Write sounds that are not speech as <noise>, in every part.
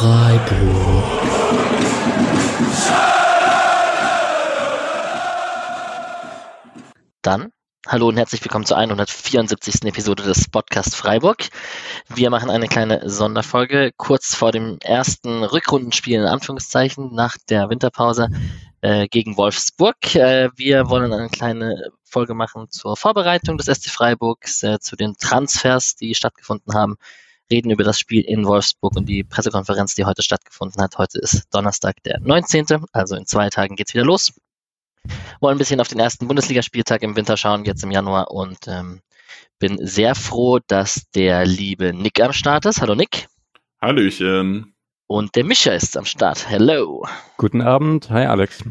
Freiburg. Dann Hallo und herzlich willkommen zur 174. Episode des Podcast Freiburg. Wir machen eine kleine Sonderfolge kurz vor dem ersten Rückrundenspiel in Anführungszeichen nach der Winterpause äh, gegen Wolfsburg. Äh, wir wollen eine kleine Folge machen zur Vorbereitung des SC Freiburgs, äh, zu den Transfers, die stattgefunden haben, reden über das Spiel in Wolfsburg und die Pressekonferenz, die heute stattgefunden hat. Heute ist Donnerstag, der 19., also in zwei Tagen geht's wieder los. Wollen ein bisschen auf den ersten Bundesligaspieltag im Winter schauen, jetzt im Januar und ähm, bin sehr froh, dass der liebe Nick am Start ist. Hallo Nick. Hallöchen. Und der Mischa ist am Start. Hello. Guten Abend. Hi Alex.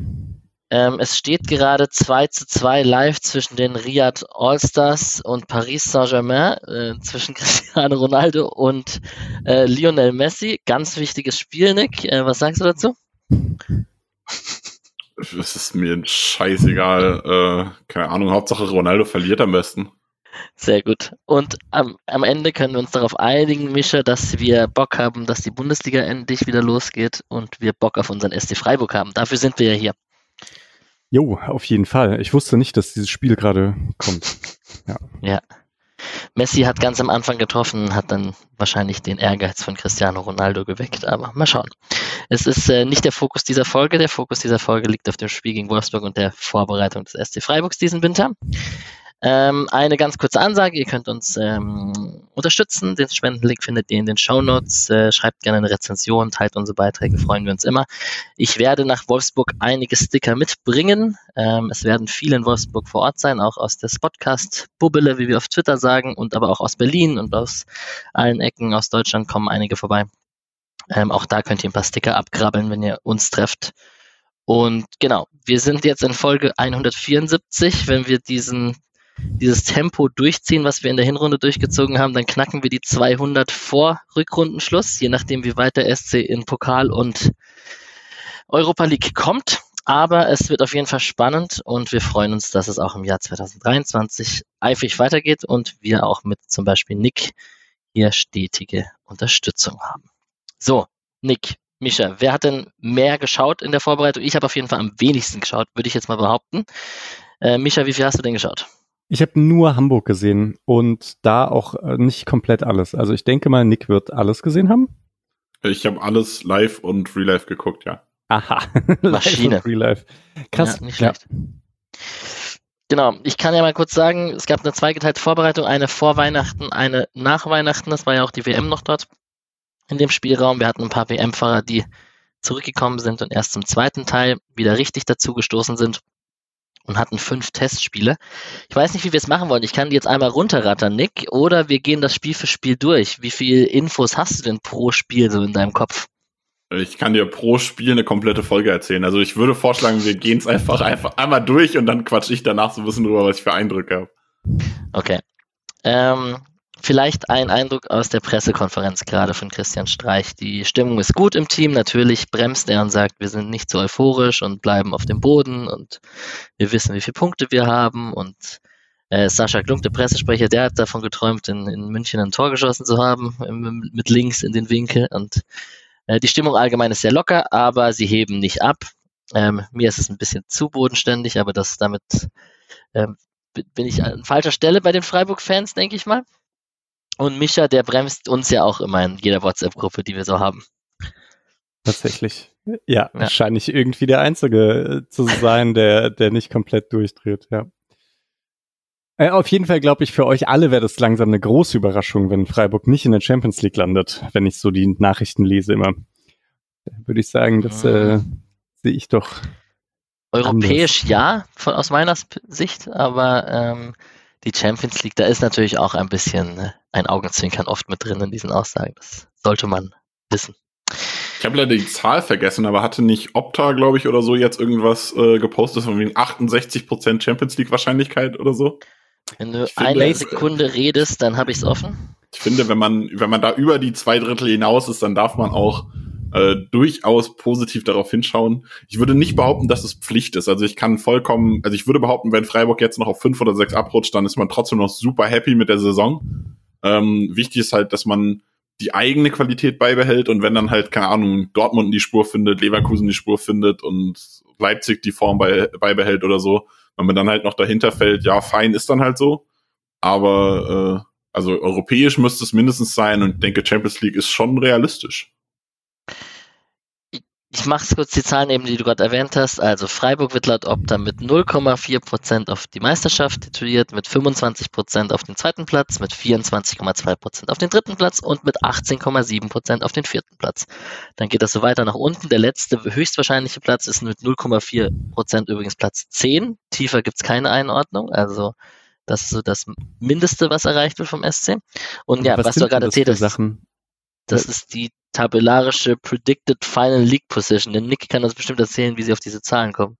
Ähm, es steht gerade 2 zu 2 live zwischen den Riyadh Allstars und Paris Saint-Germain, äh, zwischen <laughs> Cristiano Ronaldo und äh, Lionel Messi. Ganz wichtiges Spiel, Nick. Äh, was sagst du dazu? Es ist mir scheißegal. Äh, keine Ahnung, Hauptsache Ronaldo verliert am besten. Sehr gut. Und am, am Ende können wir uns darauf einigen, Mischa, dass wir Bock haben, dass die Bundesliga endlich wieder losgeht und wir Bock auf unseren SC Freiburg haben. Dafür sind wir ja hier. Jo, auf jeden Fall. Ich wusste nicht, dass dieses Spiel gerade kommt. Ja. ja. Messi hat ganz am Anfang getroffen, hat dann wahrscheinlich den Ehrgeiz von Cristiano Ronaldo geweckt, aber mal schauen. Es ist äh, nicht der Fokus dieser Folge. Der Fokus dieser Folge liegt auf dem Spiel gegen Wolfsburg und der Vorbereitung des SC Freiburgs diesen Winter. Ähm, eine ganz kurze Ansage, ihr könnt uns ähm, unterstützen. Den Spendenlink findet ihr in den Show Notes. Äh, schreibt gerne eine Rezension, teilt unsere Beiträge, freuen wir uns immer. Ich werde nach Wolfsburg einige Sticker mitbringen. Ähm, es werden viele in Wolfsburg vor Ort sein, auch aus der Spotcast-Bubbele, wie wir auf Twitter sagen, und aber auch aus Berlin und aus allen Ecken aus Deutschland kommen einige vorbei. Ähm, auch da könnt ihr ein paar Sticker abgrabbeln, wenn ihr uns trefft. Und genau, wir sind jetzt in Folge 174. Wenn wir diesen dieses Tempo durchziehen, was wir in der Hinrunde durchgezogen haben, dann knacken wir die 200 vor Rückrundenschluss, je nachdem wie weit der SC in Pokal und Europa League kommt. Aber es wird auf jeden Fall spannend und wir freuen uns, dass es auch im Jahr 2023 eifrig weitergeht und wir auch mit zum Beispiel Nick hier stetige Unterstützung haben. So, Nick, Mischa, wer hat denn mehr geschaut in der Vorbereitung? Ich habe auf jeden Fall am wenigsten geschaut, würde ich jetzt mal behaupten. Äh, Mischa, wie viel hast du denn geschaut? Ich habe nur Hamburg gesehen und da auch äh, nicht komplett alles. Also ich denke mal, Nick wird alles gesehen haben. Ich habe alles live und real life geguckt, ja. Aha. <laughs> Maschine. real life. Krass. Ja, nicht schlecht. Ja. Genau, ich kann ja mal kurz sagen, es gab eine zweigeteilte Vorbereitung, eine vor Weihnachten, eine nach Weihnachten. Das war ja auch die WM noch dort in dem Spielraum. Wir hatten ein paar WM-Fahrer, die zurückgekommen sind und erst zum zweiten Teil wieder richtig dazu gestoßen sind und hatten fünf Testspiele. Ich weiß nicht, wie wir es machen wollen. Ich kann die jetzt einmal runterrattern, Nick, oder wir gehen das Spiel für Spiel durch. Wie viel Infos hast du denn pro Spiel so in deinem Kopf? Ich kann dir pro Spiel eine komplette Folge erzählen. Also ich würde vorschlagen, wir gehen es einfach, einfach einmal durch und dann quatsch ich danach so ein bisschen drüber, was ich für Eindrücke habe. Okay. Ähm, Vielleicht ein Eindruck aus der Pressekonferenz gerade von Christian Streich. Die Stimmung ist gut im Team. Natürlich bremst er und sagt, wir sind nicht so euphorisch und bleiben auf dem Boden und wir wissen, wie viele Punkte wir haben. Und äh, Sascha Klunk, der Pressesprecher, der hat davon geträumt, in, in München ein Tor geschossen zu haben, mit links in den Winkel. Und äh, die Stimmung allgemein ist sehr locker, aber sie heben nicht ab. Ähm, mir ist es ein bisschen zu bodenständig, aber das damit ähm, bin ich an falscher Stelle bei den Freiburg-Fans, denke ich mal. Und Mischa, der bremst uns ja auch immer in jeder WhatsApp-Gruppe, die wir so haben. Tatsächlich. Ja, ja, wahrscheinlich irgendwie der Einzige äh, zu sein, der, der nicht komplett durchdreht, ja. Äh, auf jeden Fall glaube ich, für euch alle wäre das langsam eine große Überraschung, wenn Freiburg nicht in der Champions League landet, wenn ich so die Nachrichten lese immer. Würde ich sagen, das äh, mhm. sehe ich doch. Europäisch anders. ja, von, aus meiner Sicht, aber ähm, die Champions League, da ist natürlich auch ein bisschen ne, ein Augenzwinkern oft mit drin in diesen Aussagen. Das sollte man wissen. Ich habe leider die Zahl vergessen, aber hatte nicht Opta, glaube ich, oder so jetzt irgendwas äh, gepostet von wegen 68% Champions League Wahrscheinlichkeit oder so? Wenn du finde, eine Sekunde redest, dann habe ich es offen. Ich finde, wenn man, wenn man da über die zwei Drittel hinaus ist, dann darf man auch äh, durchaus positiv darauf hinschauen. Ich würde nicht behaupten, dass es Pflicht ist. Also ich kann vollkommen, also ich würde behaupten, wenn Freiburg jetzt noch auf fünf oder sechs abrutscht, dann ist man trotzdem noch super happy mit der Saison. Ähm, wichtig ist halt, dass man die eigene Qualität beibehält und wenn dann halt, keine Ahnung, Dortmund die Spur findet, Leverkusen die Spur findet und Leipzig die Form bei, beibehält oder so, wenn man dann halt noch dahinter fällt, ja, fein ist dann halt so. Aber äh, also europäisch müsste es mindestens sein und denke, Champions League ist schon realistisch. Ich mache kurz die Zahlen eben, die du gerade erwähnt hast. Also Freiburg wird laut Opta mit 0,4% auf die Meisterschaft tituliert, mit 25% auf den zweiten Platz, mit 24,2% auf den dritten Platz und mit 18,7% auf den vierten Platz. Dann geht das so weiter nach unten. Der letzte höchstwahrscheinliche Platz ist mit 0,4% übrigens Platz 10. Tiefer gibt's keine Einordnung. Also das ist so das Mindeste, was erreicht wird vom SC. Und ja, was, was du gerade erzählt hast, das ist die tabellarische Predicted Final League Position. Denn Nick kann das bestimmt erzählen, wie sie auf diese Zahlen kommen.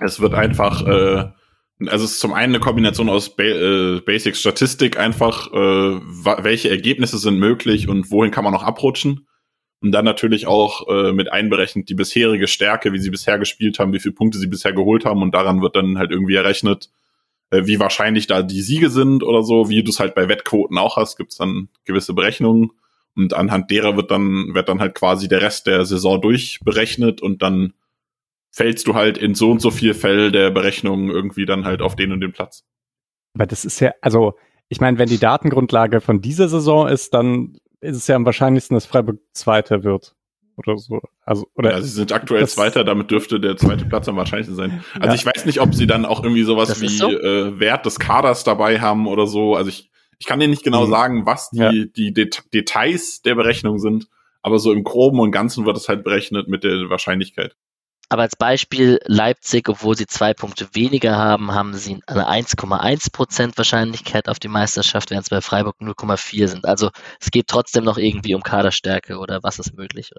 Es wird einfach, äh, also es ist zum einen eine Kombination aus ba äh, Basic Statistik, einfach äh, welche Ergebnisse sind möglich und wohin kann man noch abrutschen. Und dann natürlich auch äh, mit einberechnet die bisherige Stärke, wie sie bisher gespielt haben, wie viele Punkte sie bisher geholt haben. Und daran wird dann halt irgendwie errechnet, äh, wie wahrscheinlich da die Siege sind oder so, wie du es halt bei Wettquoten auch hast, gibt es dann gewisse Berechnungen. Und anhand derer wird dann, wird dann halt quasi der Rest der Saison durchberechnet und dann fällst du halt in so und so viel Fälle der Berechnung irgendwie dann halt auf den und den Platz. Aber das ist ja, also ich meine, wenn die Datengrundlage von dieser Saison ist, dann ist es ja am wahrscheinlichsten, dass Freiburg Zweiter wird oder so. Also, oder ja, sie sind aktuell Zweiter, damit dürfte der zweite Platz am wahrscheinlichsten sein. Also ja. ich weiß nicht, ob sie dann auch irgendwie sowas das wie so? äh, Wert des Kaders dabei haben oder so. Also ich ich kann dir nicht genau mhm. sagen, was die, ja. die Det Details der Berechnung sind, aber so im Groben und Ganzen wird es halt berechnet mit der Wahrscheinlichkeit. Aber als Beispiel Leipzig, obwohl sie zwei Punkte weniger haben, haben sie eine 1,1% Wahrscheinlichkeit auf die Meisterschaft, während es bei Freiburg 0,4 sind. Also es geht trotzdem noch irgendwie um Kaderstärke oder was ist möglich.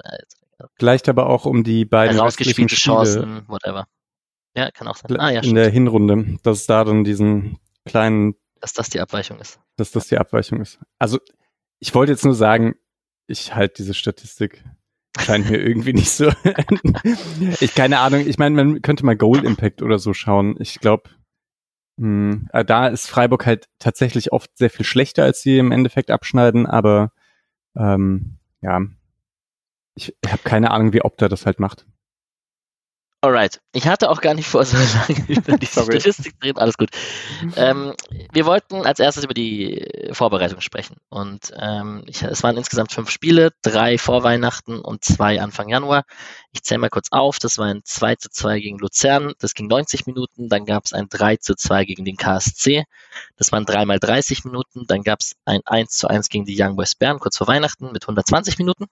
Vielleicht aber auch um die beiden herausgespielte Chancen, whatever. Ja, kann auch sein. Ah, ja, in stimmt. der Hinrunde, dass es da dann diesen kleinen dass das die Abweichung ist. Dass das die Abweichung ist. Also, ich wollte jetzt nur sagen, ich halte diese Statistik scheint mir irgendwie nicht so. <laughs> ich keine Ahnung. Ich meine, man könnte mal Goal Impact oder so schauen. Ich glaube, hm, äh, da ist Freiburg halt tatsächlich oft sehr viel schlechter, als sie im Endeffekt abschneiden. Aber ähm, ja, ich habe keine Ahnung, wie Opta das halt macht. Alright. Ich hatte auch gar nicht vor, so lange <laughs> über die Statistik zu reden. Alles gut. Ähm, wir wollten als erstes über die Vorbereitung sprechen. Und ähm, ich, es waren insgesamt fünf Spiele, drei vor Weihnachten und zwei Anfang Januar. Ich zähle mal kurz auf. Das war ein 2 zu 2 gegen Luzern. Das ging 90 Minuten. Dann gab es ein 3 zu 2 gegen den KSC. Das waren dreimal 30 Minuten. Dann gab es ein 1 zu 1 gegen die Young Boys Bern kurz vor Weihnachten mit 120 Minuten.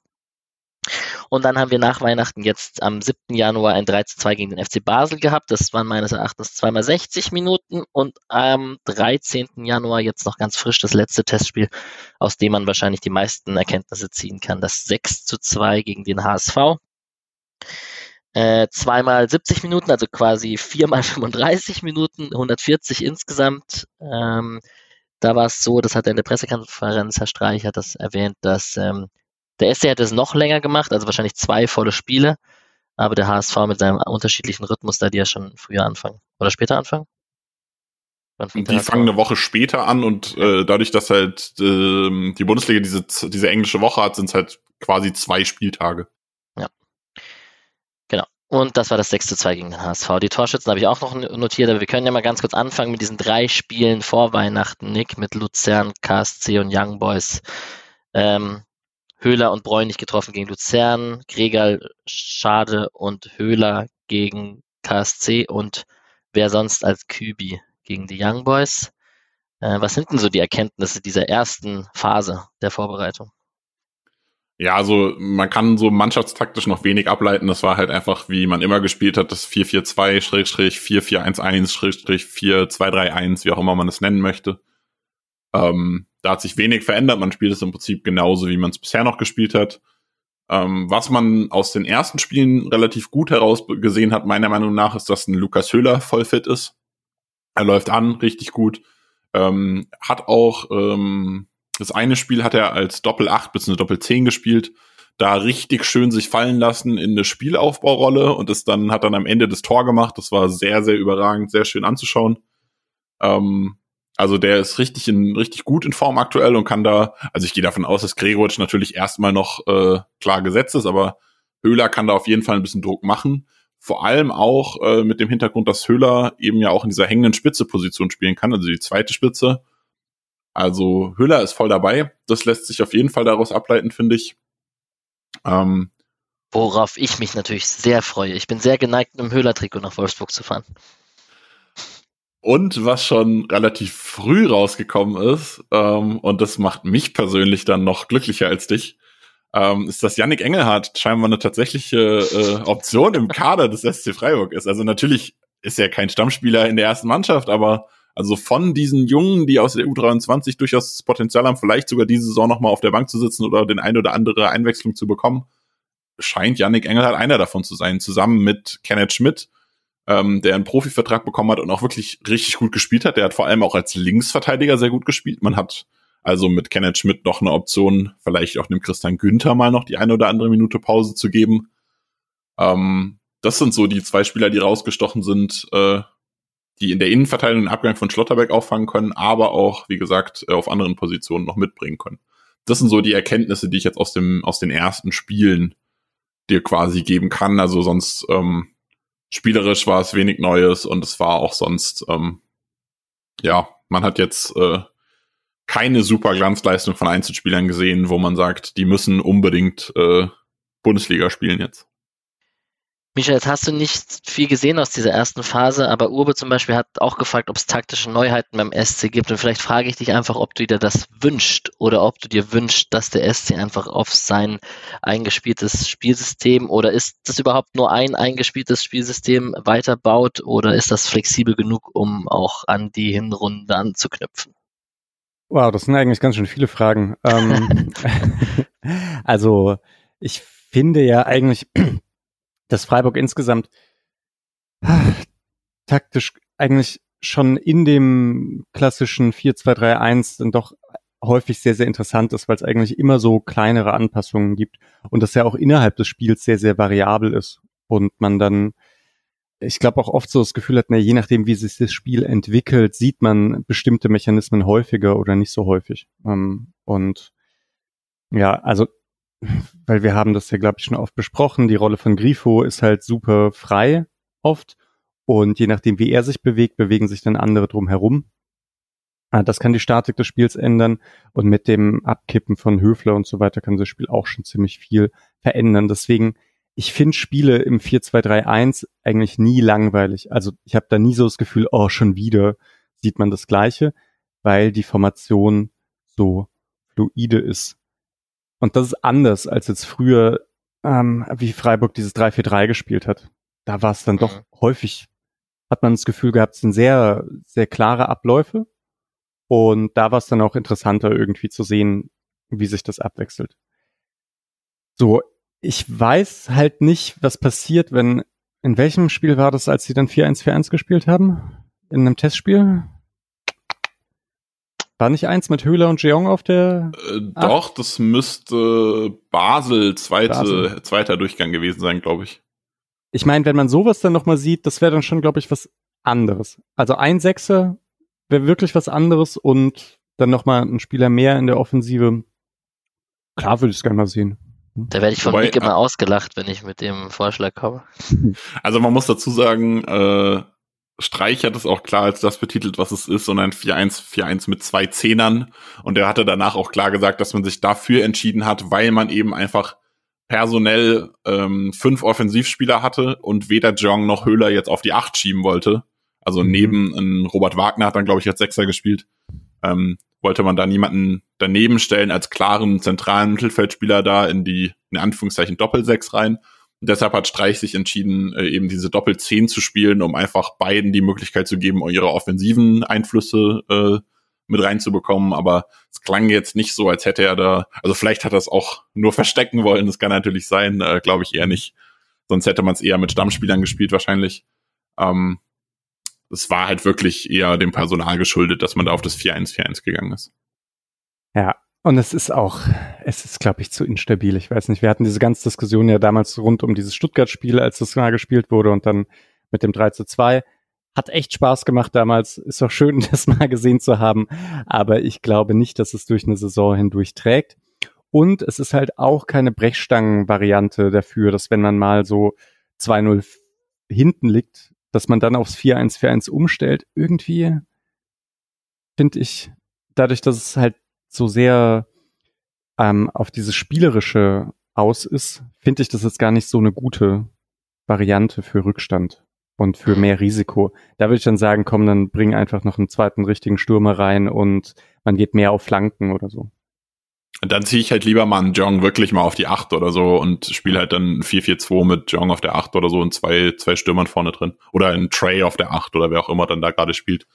Und dann haben wir nach Weihnachten jetzt am 7. Januar ein 3 zu 2 gegen den FC Basel gehabt. Das waren meines Erachtens zweimal 60 Minuten und am 13. Januar jetzt noch ganz frisch das letzte Testspiel, aus dem man wahrscheinlich die meisten Erkenntnisse ziehen kann. Das 6 zu 2 gegen den HSV. Äh, zweimal 70 Minuten, also quasi viermal <laughs> 35 Minuten, 140 insgesamt. Ähm, da war es so, das hat er in der Pressekonferenz, Herr Streich hat das erwähnt, dass ähm, der SC hätte es noch länger gemacht, also wahrscheinlich zwei volle Spiele, aber der HSV mit seinem unterschiedlichen Rhythmus, da die ja schon früher anfangen oder später anfangen. Die fangen eine Woche später an und äh, dadurch, dass halt äh, die Bundesliga diese, diese englische Woche hat, sind es halt quasi zwei Spieltage. Ja. Genau. Und das war das 6 zu 2 gegen den HSV. Die Torschützen habe ich auch noch notiert, aber wir können ja mal ganz kurz anfangen mit diesen drei Spielen vor Weihnachten, Nick, mit Luzern, KSC und Young Boys. Ähm, Höhler und Bräunig getroffen gegen Luzern, Gregal, Schade und Höhler gegen KSC und wer sonst als Kübi gegen die Young Boys. Äh, was sind denn so die Erkenntnisse dieser ersten Phase der Vorbereitung? Ja, also man kann so mannschaftstaktisch noch wenig ableiten. Das war halt einfach, wie man immer gespielt hat, das 4-4-2-4411-4231, wie auch immer man es nennen möchte. Ähm, da hat sich wenig verändert. Man spielt es im Prinzip genauso, wie man es bisher noch gespielt hat. Ähm, was man aus den ersten Spielen relativ gut herausgesehen hat, meiner Meinung nach, ist, dass ein Lukas Höhler voll fit ist. Er läuft an, richtig gut. Ähm, hat auch ähm, das eine Spiel hat er als Doppel 8 bis eine Doppel 10 gespielt, da richtig schön sich fallen lassen in eine Spielaufbaurolle und ist dann hat dann am Ende das Tor gemacht. Das war sehr sehr überragend, sehr schön anzuschauen. Ähm, Also der ist richtig in richtig gut in Form aktuell und kann da, also ich gehe davon aus, dass Gregoritsch natürlich erstmal noch äh, klar gesetzt ist, aber Höhler kann da auf jeden Fall ein bisschen Druck machen. Vor allem auch äh, mit dem Hintergrund, dass Höhler eben ja auch in dieser hängenden Spitze-Position spielen kann, also die zweite Spitze. Also Höhler ist voll dabei. Das lässt sich auf jeden Fall daraus ableiten, finde ich. Ähm, Worauf ich mich natürlich sehr freue. Ich bin sehr geneigt, mit dem Höhler-Trikot nach Wolfsburg zu fahren. Und was schon relativ früh rausgekommen ist, ähm, und das macht mich persönlich dann noch glücklicher als dich, ähm, ist, dass Yannick Engelhardt scheinbar eine tatsächliche äh, Option im Kader des SC Freiburg ist. Also natürlich ist er kein Stammspieler in der ersten Mannschaft, aber also von diesen Jungen, die aus der U23 durchaus das Potenzial haben, vielleicht sogar diese Saison nochmal auf der Bank zu sitzen oder den ein oder andere Einwechslung zu bekommen, scheint Yannick Engelhardt einer davon zu sein, zusammen mit Kenneth Schmidt, ähm, der einen Profivertrag bekommen hat und auch wirklich richtig gut gespielt hat. Der hat vor allem auch als Linksverteidiger sehr gut gespielt. Man hat also mit Kenneth Schmidt noch eine Option, vielleicht auch dem Christian Günther mal noch die eine oder andere Minute Pause zu geben. Ähm, das sind so die zwei Spieler, die rausgestochen sind, äh, die in der Innenverteidigung den Abgang von Schlotterbeck auffangen können, aber auch, wie gesagt, äh, auf anderen Positionen noch mitbringen können. Das sind so die Erkenntnisse, die ich jetzt aus dem aus den ersten Spielen dir quasi geben kann. Also sonst ähm, spielerisch war es wenig Neues und es war auch sonst, ähm, ja, man hat jetzt äh, keine super Glanzleistung von Einzelspielern gesehen, wo man sagt, die müssen unbedingt äh, Bundesliga spielen jetzt. Michael, jetzt hast du nicht viel gesehen aus dieser ersten Phase, aber Urbe zum Beispiel hat auch gefragt, ob es taktische Neuheiten beim SC gibt. Und vielleicht frage ich dich einfach, ob du dir das wünscht oder ob du dir wünschst, dass der SC einfach auf sein eingespieltes Spielsystem oder ist das überhaupt nur ein eingespieltes Spielsystem weiterbaut oder ist das flexibel genug, um auch an die Hinrunde anzuknüpfen? Wow, das sind eigentlich ganz schön viele Fragen. Ähm, <laughs> <laughs> also ich finde ja eigentlich dass Freiburg insgesamt ah, taktisch eigentlich schon in dem klassischen 4-2-3-1 dann doch häufig sehr, sehr interessant ist, weil es eigentlich immer so kleinere Anpassungen gibt und das ja auch innerhalb des Spiels sehr, sehr variabel ist und man dann, ich glaube auch oft so das Gefühl hat, na, je nachdem, wie sich das Spiel entwickelt, sieht man bestimmte Mechanismen häufiger oder nicht so häufig. Ähm, und ja, also weil wir haben das ja, glaube ich, schon oft besprochen, die Rolle von Grifo ist halt super frei oft und je nachdem, wie er sich bewegt, bewegen sich dann andere drum herum. Ah, das kann die Statik des Spiels ändern und mit dem Abkippen von Höfler und so weiter kann das Spiel auch schon ziemlich viel verändern. Deswegen, ich finde Spiele im 4-2-3-1 eigentlich nie langweilig. Also ich habe da nie so das Gefühl, oh, schon wieder sieht man das Gleiche, weil die Formation so fluide ist. Und das ist anders als jetzt früher, ähm, wie Freiburg dieses 3-4-3 gespielt hat. Da war es dann mhm. doch häufig, hat man das Gefühl gehabt, es sind sehr, sehr klare Abläufe. Und da war es dann auch interessanter irgendwie zu sehen, wie sich das abwechselt. So, ich weiß halt nicht, was passiert, wenn, in welchem Spiel war das, als sie dann 4-1-4-1 gespielt haben? In einem Testspiel? War nicht eins mit Höhler und Jeong auf der? Äh, doch, das müsste Basel, zweite, Basel. zweiter Durchgang gewesen sein, glaube ich. Ich meine, wenn man sowas dann nochmal sieht, das wäre dann schon, glaube ich, was anderes. Also ein Sechser wäre wirklich was anderes und dann nochmal ein Spieler mehr in der Offensive. Klar würde ich es gerne mal sehen. Da werde ich von Wobei, Mick immer äh, ausgelacht, wenn ich mit dem Vorschlag komme. Also man muss dazu sagen, äh, Streich hat es auch klar als das betitelt, was es ist, sondern 4-1-4-1 mit zwei Zehnern. Und er hatte danach auch klar gesagt, dass man sich dafür entschieden hat, weil man eben einfach personell ähm, fünf Offensivspieler hatte und weder Jong noch Höhler jetzt auf die Acht schieben wollte. Also mhm. neben ein Robert Wagner hat dann, glaube ich, als Sechser gespielt. Ähm, wollte man da niemanden daneben stellen als klaren zentralen Mittelfeldspieler da in die, in Anführungszeichen, Doppelsechs rein. Und deshalb hat Streich sich entschieden, äh, eben diese Doppel-10 zu spielen, um einfach beiden die Möglichkeit zu geben, ihre offensiven Einflüsse äh, mit reinzubekommen. Aber es klang jetzt nicht so, als hätte er da, also vielleicht hat er es auch nur verstecken wollen, das kann natürlich sein, äh, glaube ich eher nicht. Sonst hätte man es eher mit Stammspielern gespielt wahrscheinlich. Ähm, es war halt wirklich eher dem Personal geschuldet, dass man da auf das 4-1-4-1 gegangen ist. Ja, und es ist auch, es ist, glaube ich, zu instabil. Ich weiß nicht, wir hatten diese ganze Diskussion ja damals rund um dieses Stuttgart-Spiel, als das mal gespielt wurde und dann mit dem 3 zu 2. hat echt Spaß gemacht damals. Ist auch schön, <laughs> das mal gesehen zu haben. Aber ich glaube nicht, dass es durch eine Saison hindurch trägt. Und es ist halt auch keine Brechstangen-Variante dafür, dass wenn man mal so 2-0 hinten liegt, dass man dann aufs 4-1-4-1 umstellt. Irgendwie finde ich, dadurch, dass es halt so sehr ähm, auf dieses Spielerische aus ist, finde ich das jetzt gar nicht so eine gute Variante für Rückstand und für mehr Risiko. Da würde ich dann sagen, komm, dann bring einfach noch einen zweiten richtigen Stürmer rein und man geht mehr auf Flanken oder so. Dann ziehe ich halt lieber mal einen Jong wirklich mal auf die 8 oder so und spiele halt dann 4-4-2 mit Jong auf der 8 oder so und zwei, zwei Stürmern vorne drin. Oder ein Trey auf der 8 oder wer auch immer dann da gerade spielt.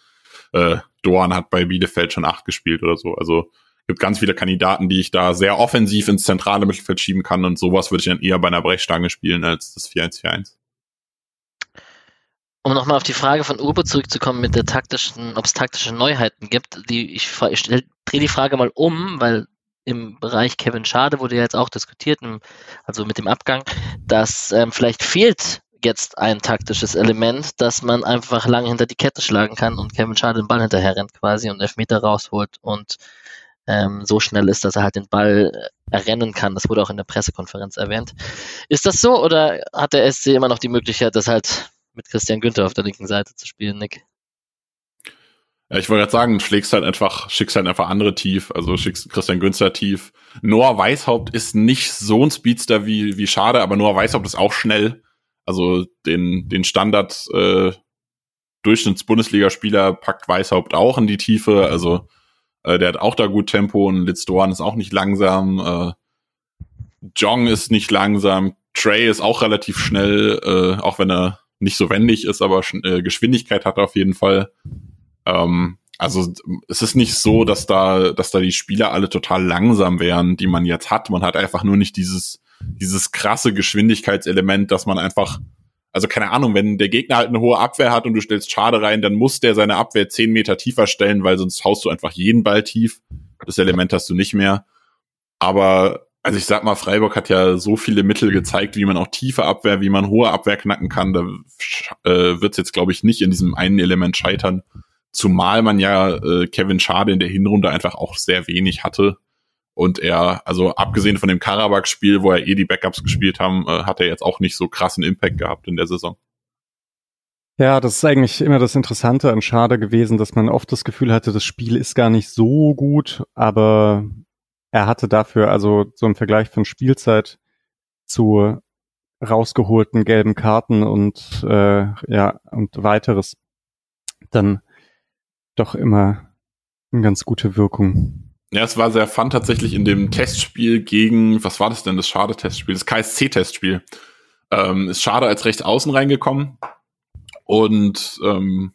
Äh, Doan hat bei Bielefeld schon 8 gespielt oder so. Also gibt ganz viele Kandidaten, die ich da sehr offensiv ins zentrale Mittelfeld schieben kann und sowas würde ich dann eher bei einer Brechstange spielen als das 4-1-4-1 um nochmal auf die Frage von Uwe zurückzukommen mit der taktischen, ob es taktische Neuheiten gibt, die ich, ich drehe die Frage mal um, weil im Bereich Kevin Schade wurde ja jetzt auch diskutiert, also mit dem Abgang, dass ähm, vielleicht fehlt jetzt ein taktisches Element, dass man einfach lange hinter die Kette schlagen kann und Kevin Schade den Ball hinterher rennt quasi und Elfmeter rausholt und ähm, so schnell ist, dass er halt den Ball äh, errennen kann. Das wurde auch in der Pressekonferenz erwähnt. Ist das so oder hat der SC immer noch die Möglichkeit, das halt mit Christian Günther auf der linken Seite zu spielen, Nick. Ja, ich wollte gerade sagen, schlägst halt einfach, schickst halt einfach andere tief, also schickst Christian Günther tief. Noah Weishaupt ist nicht so ein Speedster wie, wie Schade, aber Noah Weishaupt ist auch schnell. Also den, den Standard äh, Durchschnitts-Bundesligaspieler packt Weishaupt auch in die Tiefe. Also äh, der hat auch da gut Tempo und Litz Dorn ist auch nicht langsam. Äh, Jong ist nicht langsam. Trey ist auch relativ schnell, äh, auch wenn er nicht so wendig ist, aber äh, Geschwindigkeit hat er auf jeden Fall. Ähm, also es ist nicht so, dass da, dass da die Spieler alle total langsam wären, die man jetzt hat. Man hat einfach nur nicht dieses, dieses krasse Geschwindigkeitselement, dass man einfach, also keine Ahnung, wenn der Gegner halt eine hohe Abwehr hat und du stellst Schade rein, dann muss der seine Abwehr zehn Meter tiefer stellen, weil sonst haust du einfach jeden Ball tief. Das Element hast du nicht mehr. Aber also ich sag mal, Freiburg hat ja so viele Mittel gezeigt, wie man auch tiefe Abwehr, wie man hohe Abwehr knacken kann. Da äh, wird es jetzt, glaube ich, nicht in diesem einen Element scheitern. Zumal man ja äh, Kevin Schade in der Hinrunde einfach auch sehr wenig hatte. Und er, also abgesehen von dem Karabakh-Spiel, wo er eh die Backups gespielt haben, äh, hat er jetzt auch nicht so krassen Impact gehabt in der Saison. Ja, das ist eigentlich immer das Interessante an Schade gewesen, dass man oft das Gefühl hatte, das Spiel ist gar nicht so gut, aber er hatte dafür also so im Vergleich von Spielzeit zu rausgeholten gelben Karten und äh, ja und weiteres dann doch immer eine ganz gute Wirkung. Ja, es war sehr fun tatsächlich in dem Testspiel gegen, was war das denn, das Schade-Testspiel, das KSC-Testspiel. Ähm, ist Schade als rechts außen reingekommen und ähm,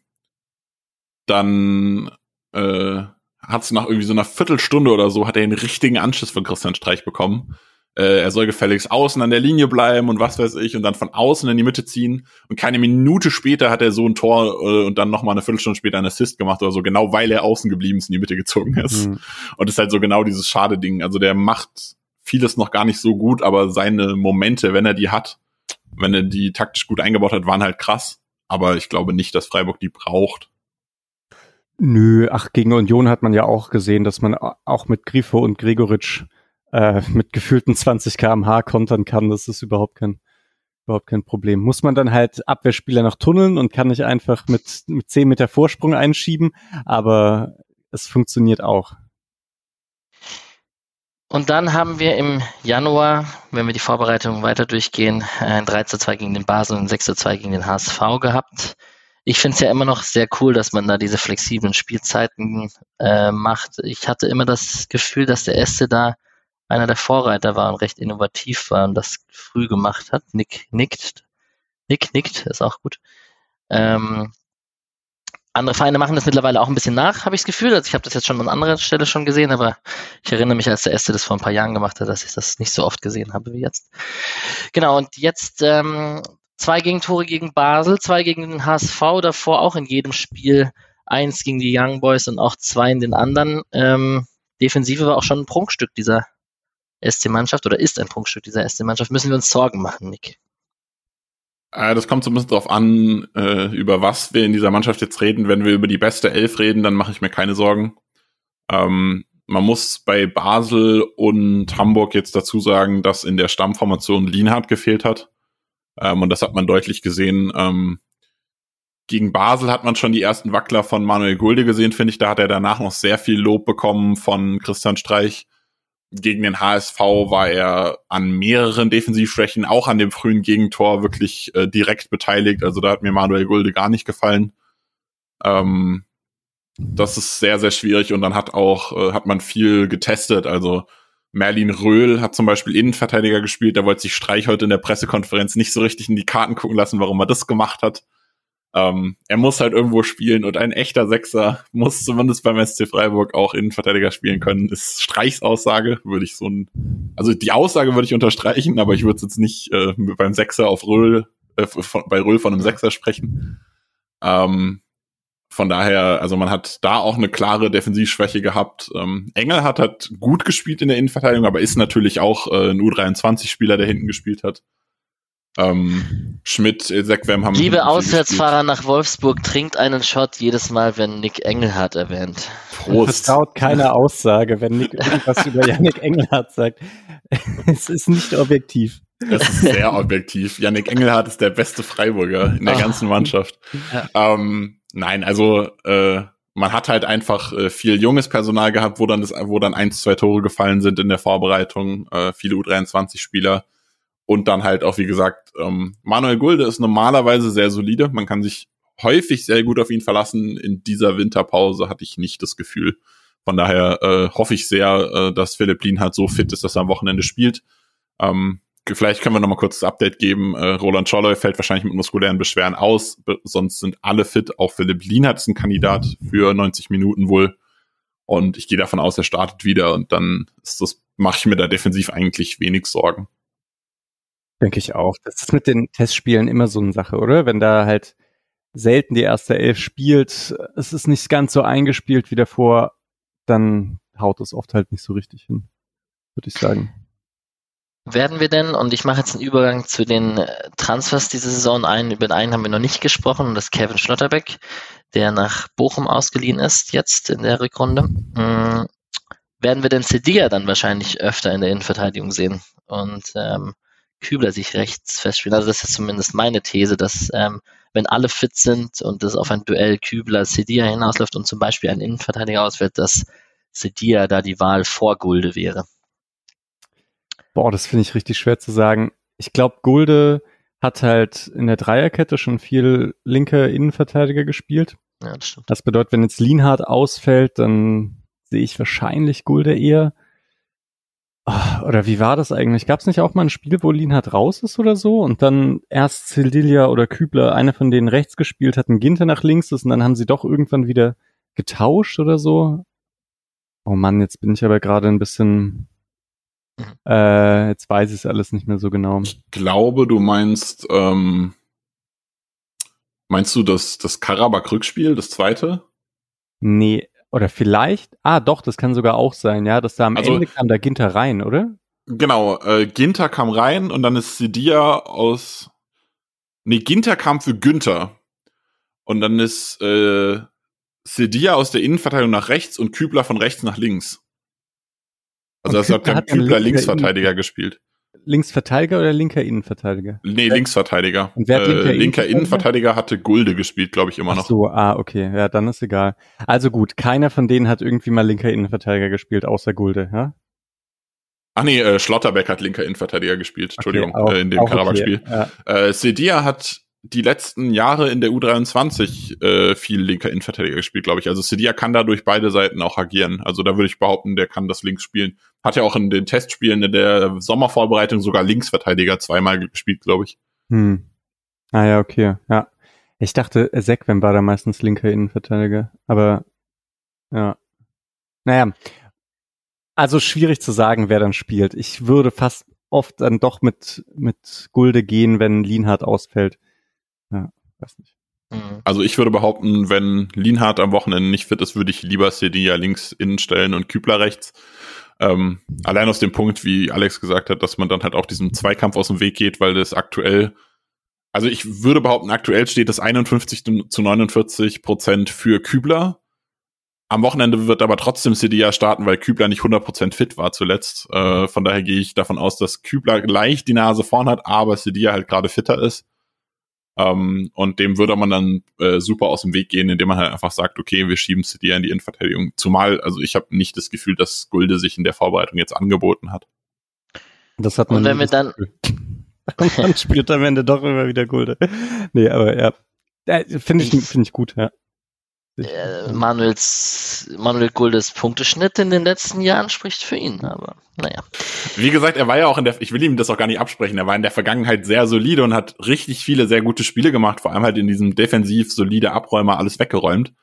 dann äh, hat es nach irgendwie so einer Viertelstunde oder so, hat er den richtigen Anschluss von Christian Streich bekommen. Äh, er soll gefälligst außen an der Linie bleiben und was weiß ich und dann von außen in die Mitte ziehen. Und keine Minute später hat er so ein Tor äh, und dann nochmal eine Viertelstunde später einen Assist gemacht oder so, genau weil er außen geblieben ist, in die Mitte gezogen ist. Mhm. Und das ist halt so genau dieses schade Ding. Also der macht vieles noch gar nicht so gut, aber seine Momente, wenn er die hat, wenn er die taktisch gut eingebaut hat, waren halt krass. Aber ich glaube nicht, dass Freiburg die braucht. Nö, ach, gegen Union hat man ja auch gesehen, dass man auch mit Grifo und Gregoritsch äh, mit gefühlten 20 kmh kontern kann. Das ist überhaupt kein, überhaupt kein Problem. Muss man dann halt Abwehrspieler noch tunneln und kann nicht einfach mit, mit 10 Meter Vorsprung einschieben, aber es funktioniert auch. Und dann haben wir im Januar, wenn wir die Vorbereitung weiter durchgehen, ein 3 zu 2 gegen den Basel und ein 6 zu 2 gegen den HSV gehabt ich finde es ja immer noch sehr cool, dass man da diese flexiblen Spielzeiten äh, macht. Ich hatte immer das Gefühl, dass der Este da einer der Vorreiter war und recht innovativ war und das früh gemacht hat. Nick nickt. Nick nickt, ist auch gut. Ähm, andere Vereine machen das mittlerweile auch ein bisschen nach, habe ich das Gefühl. Also ich habe das jetzt schon an anderer Stelle schon gesehen, aber ich erinnere mich, als der Este das vor ein paar Jahren gemacht hat, dass ich das nicht so oft gesehen habe wie jetzt. Genau, und jetzt ähm, zwei Gegentore gegen Basel, zwei gegen den HSV, davor auch in jedem Spiel eins gegen die Young Boys und auch zwei in den anderen. Ähm, Defensive war auch schon ein Prunkstück dieser SC-Mannschaft oder ist ein Prunkstück dieser SC-Mannschaft. Müssen wir uns Sorgen machen, Nick? Äh, das kommt so ein bisschen drauf an, äh, über was wir in dieser Mannschaft jetzt reden. Wenn wir über die beste Elf reden, dann mache ich mir keine Sorgen. Ähm, man muss bei Basel und Hamburg jetzt dazu sagen, dass in der Stammformation Lienhardt gefehlt hat. Ähm, und das hat man deutlich gesehen. Ähm, gegen Basel hat man schon die ersten Wackler von Manuel Gulde gesehen, finde ich. Da hat er danach noch sehr viel Lob bekommen von Christian Streich. Gegen den HSV war er an mehreren Defensivschwächen, auch an dem frühen Gegentor, wirklich äh, direkt beteiligt. Also da hat mir Manuel Gulde gar nicht gefallen. Ähm, das ist sehr, sehr schwierig und dann hat auch, äh, hat man viel getestet. Also Merlin Röhl hat zum Beispiel Innenverteidiger gespielt, da wollte sich Streich heute in der Pressekonferenz nicht so richtig in die Karten gucken lassen, warum er das gemacht hat. Ähm, er muss halt irgendwo spielen und ein echter Sechser muss zumindest beim SC Freiburg auch Innenverteidiger spielen können. Ist Streichs Aussage, würde ich so ein, also die Aussage würde ich unterstreichen, aber ich würde jetzt nicht äh, beim Sechser auf Röhl, äh, von, bei Röhl von einem Sechser sprechen. Ähm, von daher, also man hat da auch eine klare Defensivschwäche gehabt. Ähm, Engel hat halt gut gespielt in der Innenverteidigung, aber ist natürlich auch äh, ein U23-Spieler, der hinten gespielt hat. Ähm, Schmidt, Sekwem haben. Liebe Auswärtsfahrer nach Wolfsburg, trinkt einen Shot jedes Mal, wenn Nick Engelhardt erwähnt. Prost. Vertraut keine Aussage, wenn Nick irgendwas <laughs> über Yannick Engelhardt sagt. es ist nicht objektiv. Es ist sehr objektiv. Yannick Engelhardt ist der beste Freiburger in der Ach. ganzen Mannschaft. Ja. Ähm, nein, also äh, man hat halt einfach äh, viel junges Personal gehabt, wo dann das, wo dann eins, zwei Tore gefallen sind in der Vorbereitung, äh, viele U23-Spieler. Und dann halt auch, wie gesagt, ähm, Manuel Gulde ist normalerweise sehr solide. Man kann sich häufig sehr gut auf ihn verlassen. In dieser Winterpause hatte ich nicht das Gefühl. Von daher äh, hoffe ich sehr, äh, dass Philipp Lien halt so fit ist, dass er am Wochenende spielt. Ähm, vielleicht können wir noch mal kurz das Update geben. Äh, Roland Scholloy fällt wahrscheinlich mit muskulären Beschwerden aus. Sonst sind alle fit. Auch Philipp Lienhardt ist ein Kandidat für 90 Minuten wohl. Und ich gehe davon aus, er startet wieder. Und dann ist das, mache ich mir da defensiv eigentlich wenig Sorgen. Denke ich auch. Das ist mit den Testspielen immer so eine Sache, oder? Wenn da halt selten die erste Elf spielt, es ist nicht ganz so eingespielt wie davor, dann haut es oft halt nicht so richtig hin, würde ich sagen. Werden wir denn, und ich mache jetzt einen Übergang zu den äh, Transfers diese Saison ein, über den einen haben wir noch nicht gesprochen, und das ist Kevin Schlotterbeck, der nach Bochum ausgeliehen ist, jetzt in der Rückrunde. Hm, werden wir den Cedia dann wahrscheinlich öfter in der Innenverteidigung sehen? Und ähm, Kübler sich rechts festspielen. Also das ist zumindest meine These, dass ähm, wenn alle fit sind und es auf ein Duell Kübler-Sedia hinausläuft und zum Beispiel ein Innenverteidiger ausfällt, dass Sedia da die Wahl vor Gulde wäre. Boah, das finde ich richtig schwer zu sagen. Ich glaube, Gulde hat halt in der Dreierkette schon viel linke Innenverteidiger gespielt. Ja, das stimmt. Das bedeutet, wenn jetzt Lienhardt ausfällt, dann sehe ich wahrscheinlich Gulde eher. Oh, oder wie war das eigentlich? Gab es nicht auch mal ein Spiel, wo Lienhardt raus ist oder so und dann erst Sildilia oder Kübler, einer von denen rechts gespielt hat, ein Ginter nach links ist und dann haben sie doch irgendwann wieder getauscht oder so? Oh Mann, jetzt bin ich aber gerade ein bisschen mhm. äh, jetzt weiß ich es alles nicht mehr so genau. Ich glaube, du meinst, ähm, meinst du das, das Karabakh-Rückspiel, das zweite? Nee, oder vielleicht, ah doch, das kann sogar auch sein, ja, dass da am also, Ende kam da Ginter rein, oder? Genau, äh, Ginter kam rein und dann ist Sidia aus, nee, Ginter kam für Günther und dann ist äh, Sedia aus der Innenverteidigung nach rechts und Kübler von rechts nach links. Also das hat der Kübler Linksverteidiger gespielt. Linksverteidiger oder linker Innenverteidiger? Nee, Linksverteidiger. Und wer hat linker, äh, linker Innenverteidiger hatte Gulde gespielt, glaube ich, immer noch. Ach so, ah, okay. Ja, dann ist egal. Also gut, keiner von denen hat irgendwie mal linker Innenverteidiger gespielt, außer Gulde, ja? Ach nee, äh, Schlotterbeck hat linker Innenverteidiger gespielt, Entschuldigung, okay, auch, äh, in dem Karabach-Spiel. Okay, ja. äh, Sedia hat die letzten Jahre in der U23 äh, viel linker Innenverteidiger gespielt, glaube ich. Also Sedia kann da durch beide Seiten auch agieren. Also da würde ich behaupten, der kann das links spielen. Hat ja auch in den Testspielen in der Sommervorbereitung sogar Linksverteidiger zweimal gespielt, glaube ich. Hm. Ah ja, okay, ja. Ich dachte, Sekwem war da meistens linker Innenverteidiger, aber ja. Naja, also schwierig zu sagen, wer dann spielt. Ich würde fast oft dann doch mit, mit Gulde gehen, wenn Lienhardt ausfällt. Ja, weiß nicht. Mhm. Also ich würde behaupten, wenn Lienhardt am Wochenende nicht fit ist, würde ich lieber Sedia links innen stellen und Kübler rechts. Ähm, allein aus dem Punkt, wie Alex gesagt hat, dass man dann halt auch diesem Zweikampf aus dem Weg geht, weil das aktuell Also ich würde behaupten, aktuell steht es 51 zu 49 Prozent für Kübler. Am Wochenende wird aber trotzdem Sidia starten, weil Kübler nicht 100 Prozent fit war zuletzt. Äh, von daher gehe ich davon aus, dass Kübler leicht die Nase vorn hat, aber Sidia halt gerade fitter ist. Ähm, und dem würde man dann äh, super aus dem Weg gehen, indem man halt einfach sagt, okay, wir schieben Sidia in die Innenverteidigung. Zumal, also ich habe nicht das Gefühl, dass Gulde sich in der Vorbereitung jetzt angeboten hat. Das hat man Und wenn wir dann, <laughs> Und dann spielt am Ende doch immer wieder Gulde. Nee, aber ja. Finde ich, finde ich gut, ja. Äh, Manuels, Manuel Guldes Punkteschnitt in den letzten Jahren spricht für ihn, aber naja. Wie gesagt, er war ja auch in der, ich will ihm das auch gar nicht absprechen, er war in der Vergangenheit sehr solide und hat richtig viele sehr gute Spiele gemacht, vor allem halt in diesem defensiv solide Abräumer alles weggeräumt.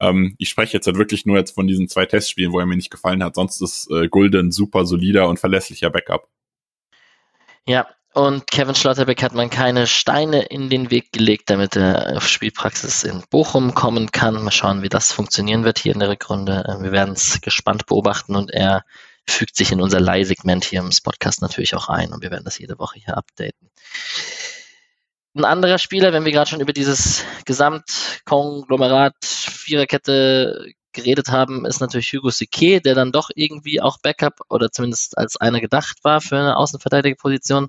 Ähm, ich spreche jetzt halt wirklich nur jetzt von diesen zwei Testspielen, wo er mir nicht gefallen hat. Sonst ist äh, Gulden super solider und verlässlicher Backup. Ja, und Kevin Schlotterbeck hat man keine Steine in den Weg gelegt, damit er auf Spielpraxis in Bochum kommen kann. Mal schauen, wie das funktionieren wird hier in der Rückrunde. Äh, wir werden es gespannt beobachten und er fügt sich in unser Leihsegment hier im Podcast natürlich auch ein und wir werden das jede Woche hier updaten. Ein anderer Spieler, wenn wir gerade schon über dieses Gesamtkonglomerat Viererkette geredet haben, ist natürlich Hugo Sique, der dann doch irgendwie auch Backup oder zumindest als einer gedacht war für eine Außenverteidigerposition.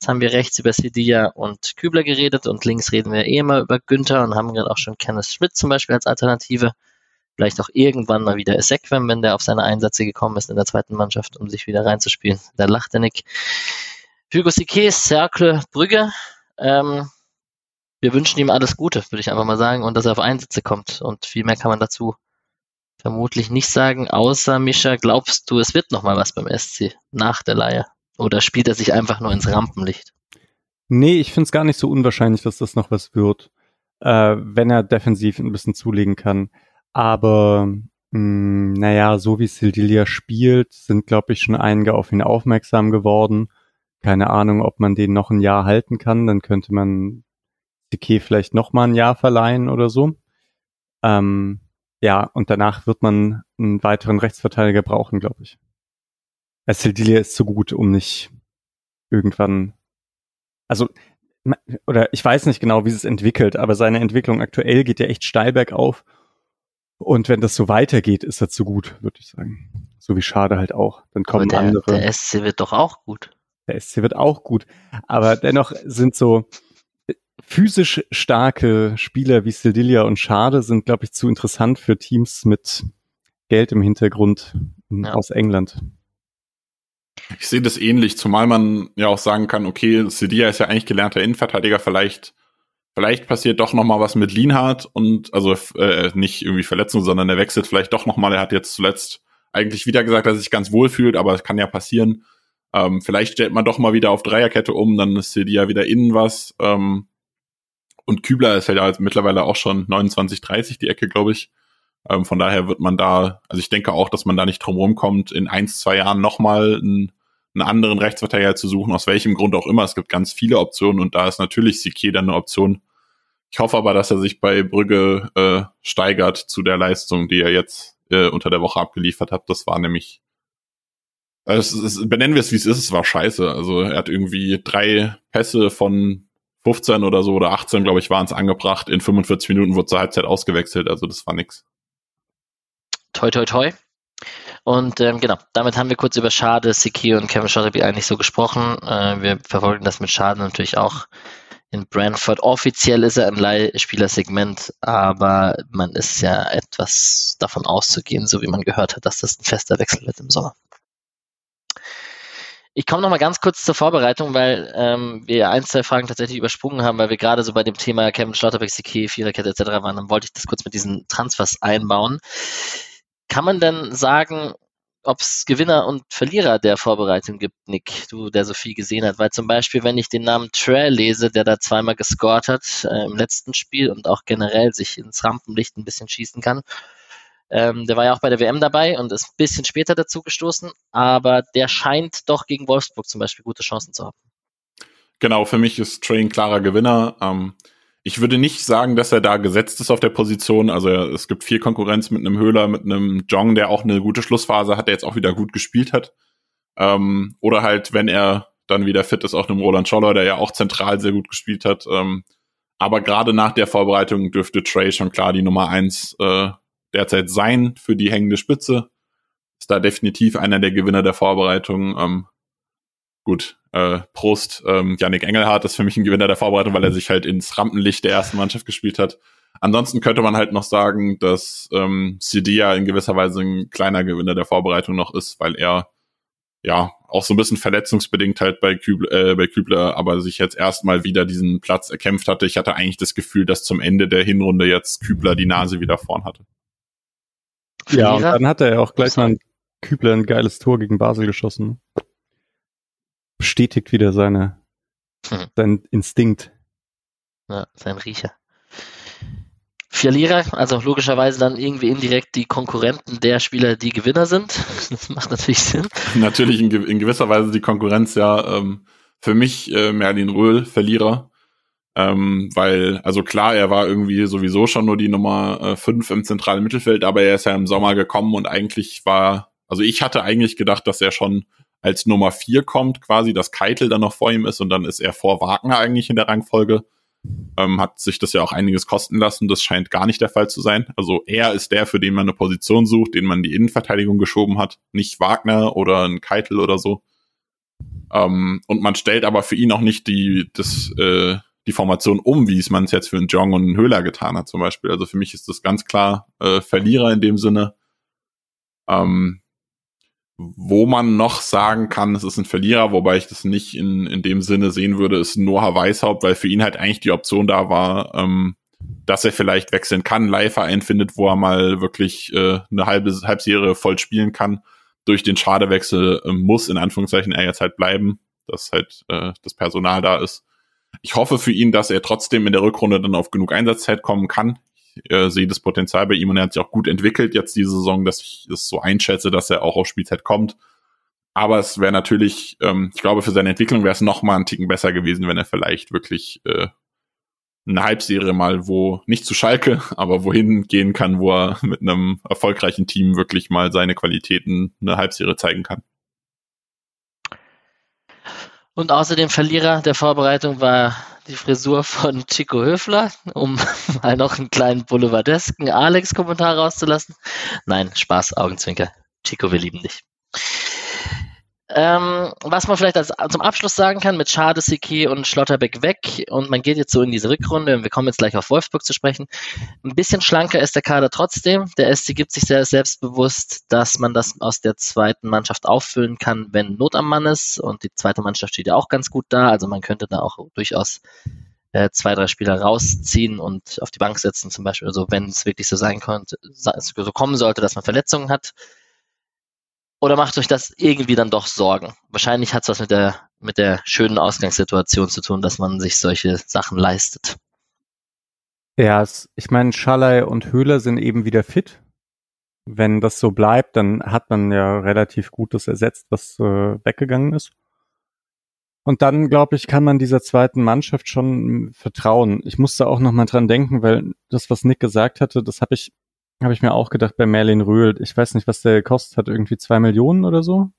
Jetzt haben wir rechts über Sedilla und Kübler geredet und links reden wir eh immer über Günther und haben gerade auch schon Kenneth Schmidt zum Beispiel als Alternative. Vielleicht auch irgendwann mal wieder Esequem, wenn der auf seine Einsätze gekommen ist in der zweiten Mannschaft, um sich wieder reinzuspielen. Da lacht der Nick. Hugo Sique, Cercle, Brügge. Ähm, wir wünschen ihm alles Gute, würde ich einfach mal sagen, und dass er auf Einsätze kommt. Und viel mehr kann man dazu vermutlich nicht sagen, außer Mischa, glaubst du, es wird noch mal was beim SC nach der Leihe? Oder spielt er sich einfach nur ins Rampenlicht? Nee, ich finde es gar nicht so unwahrscheinlich, dass das noch was wird, äh, wenn er defensiv ein bisschen zulegen kann. Aber mh, hm, naja, so wie Sildilia spielt, sind, glaube ich, schon einige auf ihn aufmerksam geworden. Keine Ahnung, ob man den noch ein Jahr halten kann. Dann könnte man Sique vielleicht noch mal ein Jahr verleihen oder so. Ähm, ja, und danach wird man einen weiteren Rechtsverteidiger brauchen, glaube ich. Sildilia ist zu gut, um nicht irgendwann, also, oder ich weiß nicht genau, wie es entwickelt, aber seine Entwicklung aktuell geht ja echt steil bergauf. Und wenn das so weitergeht, ist er zu gut, würde ich sagen. So wie Schade halt auch. Dann kommen der, andere. Der SC wird doch auch gut. Der SC wird auch gut. Aber dennoch sind so physisch starke Spieler wie Sildilia und Schade sind, glaube ich, zu interessant für Teams mit Geld im Hintergrund ja. aus England. Ich sehe das ähnlich, zumal man ja auch sagen kann, okay, Sedia ist ja eigentlich gelernter Innenverteidiger, vielleicht, vielleicht passiert doch noch mal was mit Lienhardt und also äh, nicht irgendwie Verletzung, sondern er wechselt vielleicht doch noch mal. Er hat jetzt zuletzt eigentlich wieder gesagt, dass er sich ganz wohl fühlt, aber es kann ja passieren. Ähm, vielleicht stellt man doch mal wieder auf Dreierkette um, dann ist Sedia wieder innen was. Ähm, und Kübler ist ja jetzt mittlerweile auch schon 29, 30 die Ecke, glaube ich. Ähm, von daher wird man da, also ich denke auch, dass man da nicht drum rumkommt, in eins, zwei Jahren nochmal einen, einen anderen Rechtsverteidiger zu suchen, aus welchem Grund auch immer. Es gibt ganz viele Optionen und da ist natürlich Sique dann eine Option. Ich hoffe aber, dass er sich bei Brügge äh, steigert zu der Leistung, die er jetzt äh, unter der Woche abgeliefert hat. Das war nämlich, also es, es, benennen wir es wie es ist, es war scheiße. Also er hat irgendwie drei Pässe von 15 oder so oder 18, glaube ich, waren es angebracht. In 45 Minuten wurde zur Halbzeit ausgewechselt. Also das war nix toi toi toi. Und ähm, genau, damit haben wir kurz über Schade, Siki und Kevin Schotterby eigentlich so gesprochen. Äh, wir verfolgen das mit Schade natürlich auch in Brentford. Offiziell ist er im Leihspielersegment, aber man ist ja etwas davon auszugehen, so wie man gehört hat, dass das ein fester Wechsel wird im Sommer. Ich komme noch mal ganz kurz zur Vorbereitung, weil ähm, wir ein, zwei Fragen tatsächlich übersprungen haben, weil wir gerade so bei dem Thema Kevin Schlotterbeck, Siki, Viererkette etc. waren. Dann wollte ich das kurz mit diesen Transfers einbauen. Kann man denn sagen, ob es Gewinner und Verlierer der Vorbereitung gibt, Nick, du, der so viel gesehen hat? Weil zum Beispiel, wenn ich den Namen Trail lese, der da zweimal gescored hat äh, im letzten Spiel und auch generell sich ins Rampenlicht ein bisschen schießen kann, ähm, der war ja auch bei der WM dabei und ist ein bisschen später dazu gestoßen, aber der scheint doch gegen Wolfsburg zum Beispiel gute Chancen zu haben. Genau, für mich ist Trail ein klarer Gewinner. Ähm, ich würde nicht sagen, dass er da gesetzt ist auf der Position. Also es gibt viel Konkurrenz mit einem Höhler, mit einem Jong, der auch eine gute Schlussphase hat, der jetzt auch wieder gut gespielt hat. Ähm, oder halt, wenn er dann wieder fit ist, auch einem Roland Scholler, der ja auch zentral sehr gut gespielt hat. Ähm, aber gerade nach der Vorbereitung dürfte Trey schon klar die Nummer eins äh, derzeit sein für die hängende Spitze. Ist da definitiv einer der Gewinner der Vorbereitung. Ähm, gut, äh, Prost, ähm, Yannick Engelhardt ist für mich ein Gewinner der Vorbereitung, weil er sich halt ins Rampenlicht der ersten Mannschaft gespielt hat. Ansonsten könnte man halt noch sagen, dass ähm, Sidia in gewisser Weise ein kleiner Gewinner der Vorbereitung noch ist, weil er ja auch so ein bisschen verletzungsbedingt halt bei Kübler, äh, bei Kübler aber sich jetzt erstmal wieder diesen Platz erkämpft hatte. Ich hatte eigentlich das Gefühl, dass zum Ende der Hinrunde jetzt Kübler die Nase wieder vorn hatte. Ja, und dann hat er ja auch gleich mal Kübler ein geiles Tor gegen Basel geschossen. Bestätigt wieder seine, hm. sein Instinkt. Ja, sein Riecher. Verlierer, also logischerweise dann irgendwie indirekt die Konkurrenten der Spieler, die Gewinner sind. <laughs> Das macht natürlich Sinn. Natürlich in, in gewisser Weise die Konkurrenz ja ähm, für mich äh, Merlin Röhl, Verlierer. Ähm, weil, also klar, er war irgendwie sowieso schon nur die Nummer 5 äh, im zentralen Mittelfeld, aber er ist ja im Sommer gekommen und eigentlich war, also ich hatte eigentlich gedacht, dass er schon als Nummer 4 kommt, quasi, dass Keitel dann noch vor ihm ist und dann ist er vor Wagner eigentlich in der Rangfolge ähm, hat sich das ja auch einiges kosten lassen. Das scheint gar nicht der Fall zu sein. Also er ist der, für den man eine Position sucht, den man die Innenverteidigung geschoben hat, nicht Wagner oder ein Keitel oder so. Ähm, und man stellt aber für ihn auch nicht die, das, äh, die Formation um, wie es man es jetzt für einen Jong und einen Höhler getan hat zum Beispiel. Also für mich ist das ganz klar äh, Verlierer in dem Sinne. Ähm, wo man noch sagen kann, es ist ein Verlierer, wobei ich das nicht in, in dem Sinne sehen würde, ist Noah Weishaupt, weil für ihn halt eigentlich die Option da war, ähm, dass er vielleicht wechseln kann, Leihverein findet, wo er mal wirklich äh, eine halbe Halbserie voll spielen kann. Durch den Schadewechsel äh, muss in Anführungszeichen er jetzt halt bleiben, dass halt äh, das Personal da ist. Ich hoffe für ihn, dass er trotzdem in der Rückrunde dann auf genug Einsatzzeit kommen kann äh, sehe das Potenzial bei ihm und er hat sich auch gut entwickelt jetzt diese Saison, dass ich es so einschätze, dass er auch auf Spielzeit kommt. Aber es wäre natürlich, ähm, ich glaube, für seine Entwicklung wäre es noch mal einen Ticken besser gewesen, wenn er vielleicht wirklich äh, eine Halbserie mal, wo nicht zu Schalke, <laughs> aber wohin gehen kann, wo er mit einem erfolgreichen Team wirklich mal seine Qualitäten eine Halbserie zeigen kann. Und außerdem Verlierer der Vorbereitung war die Frisur von Chico Höfler, um <laughs> mal noch einen kleinen boulevardesken Alex-Kommentar rauszulassen. Nein, Spaß, Augenzwinker. Chico, wir lieben dich. Ähm, was man vielleicht als, zum Abschluss sagen kann, mit Schade, Siki und Schlotterbeck weg und man geht jetzt so in diese Rückrunde und wir kommen jetzt gleich auf Wolfsburg zu sprechen. Ein bisschen schlanker ist der Kader trotzdem. Der SC gibt sich sehr selbstbewusst, dass man das aus der zweiten Mannschaft auffüllen kann, wenn Not am Mann ist und die zweite Mannschaft steht ja auch ganz gut da. Also man könnte da auch durchaus äh, zwei, drei Spieler rausziehen und auf die Bank setzen zum Beispiel. Also wenn es wirklich so sein konnte, so kommen sollte, dass man Verletzungen hat oder macht euch das irgendwie dann doch Sorgen? Wahrscheinlich hat es was mit der, mit der schönen Ausgangssituation zu tun, dass man sich solche Sachen leistet. Ja, es, ich meine, Schalay und Höhler sind eben wieder fit. Wenn das so bleibt, dann hat man ja relativ Gutes ersetzt, was äh, weggegangen ist. Und dann, glaube ich, kann man dieser zweiten Mannschaft schon vertrauen. Ich musste auch noch mal dran denken, weil das, was Nick gesagt hatte, das habe ich habe ich mir auch gedacht bei Merlin Röhl. Ich weiß nicht, was der gekostet hat. Irgendwie zwei Millionen oder so?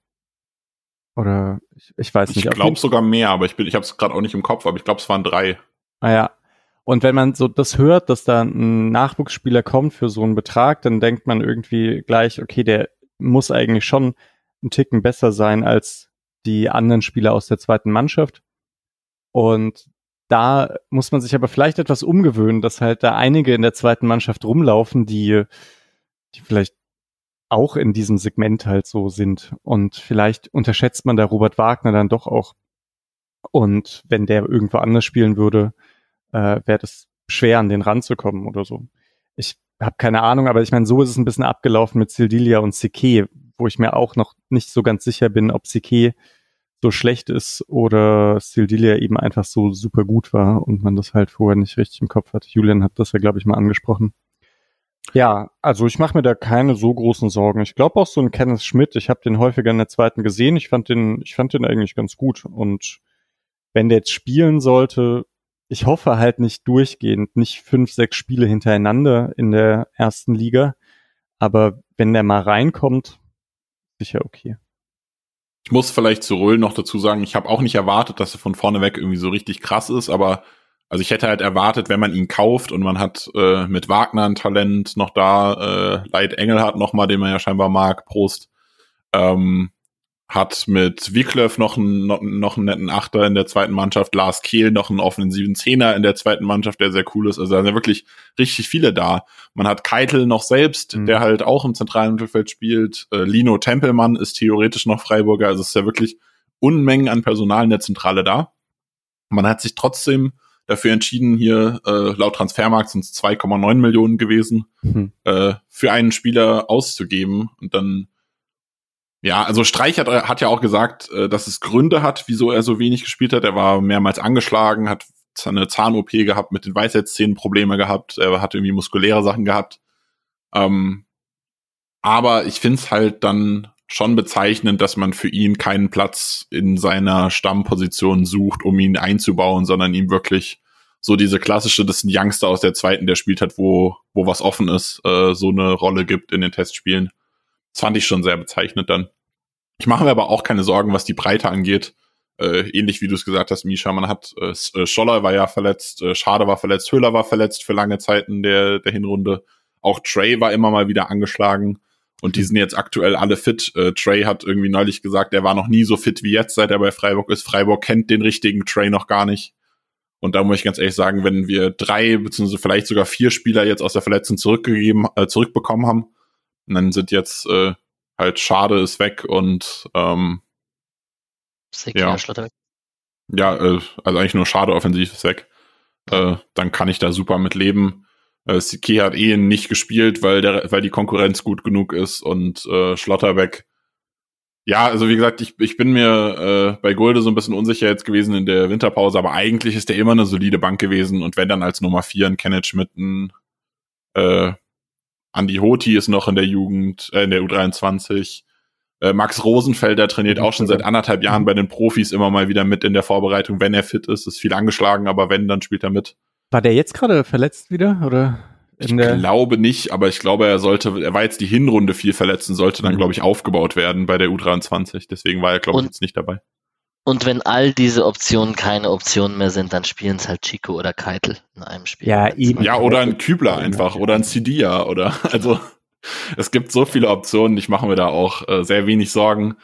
Oder ich, ich weiß nicht. Ich glaube sogar mehr, aber ich bin, ich habe es gerade auch nicht im Kopf, aber ich glaube, es waren drei. Ah ja. Und wenn man so das hört, dass da ein Nachwuchsspieler kommt für so einen Betrag, dann denkt man irgendwie gleich, okay, der muss eigentlich schon einen Ticken besser sein als die anderen Spieler aus der zweiten Mannschaft. Und da muss man sich aber vielleicht etwas umgewöhnen, dass halt da einige in der zweiten Mannschaft rumlaufen, die, die vielleicht auch in diesem Segment halt so sind. Und vielleicht unterschätzt man da Robert Wagner dann doch auch. Und wenn der irgendwo anders spielen würde, äh, wäre das schwer, an den ranzukommen oder so. Ich habe keine Ahnung, aber ich meine, so ist es ein bisschen abgelaufen mit Sildilia und Sike, wo ich mir auch noch nicht so ganz sicher bin, ob Sike so schlecht ist oder Sildilia eben einfach so super gut war und man das halt vorher nicht richtig im Kopf hat. Julian hat das ja, glaube ich, mal angesprochen. Ja, also ich mache mir da keine so großen Sorgen. Ich glaube auch so ein Kenneth Schmidt, ich habe den häufiger in der zweiten gesehen. Ich fand den, ich fand den eigentlich ganz gut. Und wenn der jetzt spielen sollte, ich hoffe halt nicht durchgehend, nicht fünf, sechs Spiele hintereinander in der ersten Liga. Aber wenn der mal reinkommt, sicher okay. Ich muss vielleicht zu Röhl noch dazu sagen, ich habe auch nicht erwartet, dass er von vorne weg irgendwie so richtig krass ist, aber also ich hätte halt erwartet, wenn man ihn kauft und man hat äh, mit Wagner ein Talent noch da, äh, Leit Engel hat noch mal, den man ja scheinbar mag, Prost, ähm, hat mit Wiklöf noch einen, noch, noch einen netten Achter in der zweiten Mannschaft, Lars Kehl noch einen offensiven Zehner in der zweiten Mannschaft, der sehr cool ist. Also da sind wirklich richtig viele da. Man hat Keitel noch selbst, mhm. der halt auch im zentralen Mittelfeld spielt. Äh, Lino Tempelmann ist theoretisch noch Freiburger. Also es ist ja wirklich Unmengen an Personal in der Zentrale da. Man hat sich trotzdem dafür entschieden, hier äh, laut Transfermarkt sind es 2,9 Millionen gewesen, mhm. äh, für einen Spieler auszugeben. Und dann ja, also Streich hat, hat ja auch gesagt, äh, dass es Gründe hat, wieso er so wenig gespielt hat. Er war mehrmals angeschlagen, hat eine Zahn-OP gehabt, mit den Weisheitszähnen Probleme gehabt, er hat irgendwie muskuläre Sachen gehabt. Ähm, aber ich finde es halt dann schon bezeichnend, dass man für ihn keinen Platz in seiner Stammposition sucht, um ihn einzubauen, sondern ihm wirklich so diese klassische, das ist ein Youngster aus der zweiten, der spielt hat, wo, wo was offen ist, äh, so eine Rolle gibt in den Testspielen. Das fand ich schon sehr bezeichnend dann. Ich mache mir aber auch keine Sorgen, was die Breite angeht. Äh, ähnlich wie du es gesagt hast, Misha, man hat äh, äh, Scholler war ja verletzt, äh, Schade war verletzt, Höhler war verletzt für lange Zeiten der, der Hinrunde. Auch Trey war immer mal wieder angeschlagen und die sind jetzt aktuell alle fit. Äh, Trey hat irgendwie neulich gesagt, er war noch nie so fit wie jetzt, seit er bei Freiburg ist. Freiburg kennt den richtigen Trey noch gar nicht. Und da muss ich ganz ehrlich sagen, wenn wir drei beziehungsweise vielleicht sogar vier Spieler jetzt aus der Verletzung zurückgegeben, äh, zurückbekommen haben, und dann sind jetzt äh, halt Schade ist weg und ähm, ja, ja äh, also eigentlich nur Schade offensiv ist weg. Äh, dann kann ich da super mit leben. Äh, hat eh nicht gespielt, weil der, weil die Konkurrenz gut genug ist und äh, Schlotterbeck. Ja, also wie gesagt, ich, ich bin mir äh, bei Gulde so ein bisschen unsicher jetzt gewesen in der Winterpause, aber eigentlich ist der immer eine solide Bank gewesen und wenn dann als Nummer vier ein Kenneth Schmidt ein äh, Andi Hoti ist noch in der Jugend, äh, in der U23. Äh, Max Rosenfelder trainiert auch schon seit anderthalb Jahren bei den Profis immer mal wieder mit in der Vorbereitung, wenn er fit ist. Ist viel angeschlagen, aber wenn, dann spielt er mit. War der jetzt gerade verletzt wieder? Oder? Ich glaube nicht, aber ich glaube, er sollte, er war jetzt die Hinrunde viel verletzt und sollte dann, mhm. glaube ich, aufgebaut werden bei der U23. Deswegen war er, glaube ich, jetzt nicht dabei. Und wenn all diese Optionen keine Optionen mehr sind, dann spielen es halt Chico oder Keitel in einem Spiel. Ja, eben. Ja, oder ein Kübler einfach oder ein Cidia oder <laughs> also es gibt so viele Optionen. Ich mache mir da auch äh, sehr wenig Sorgen.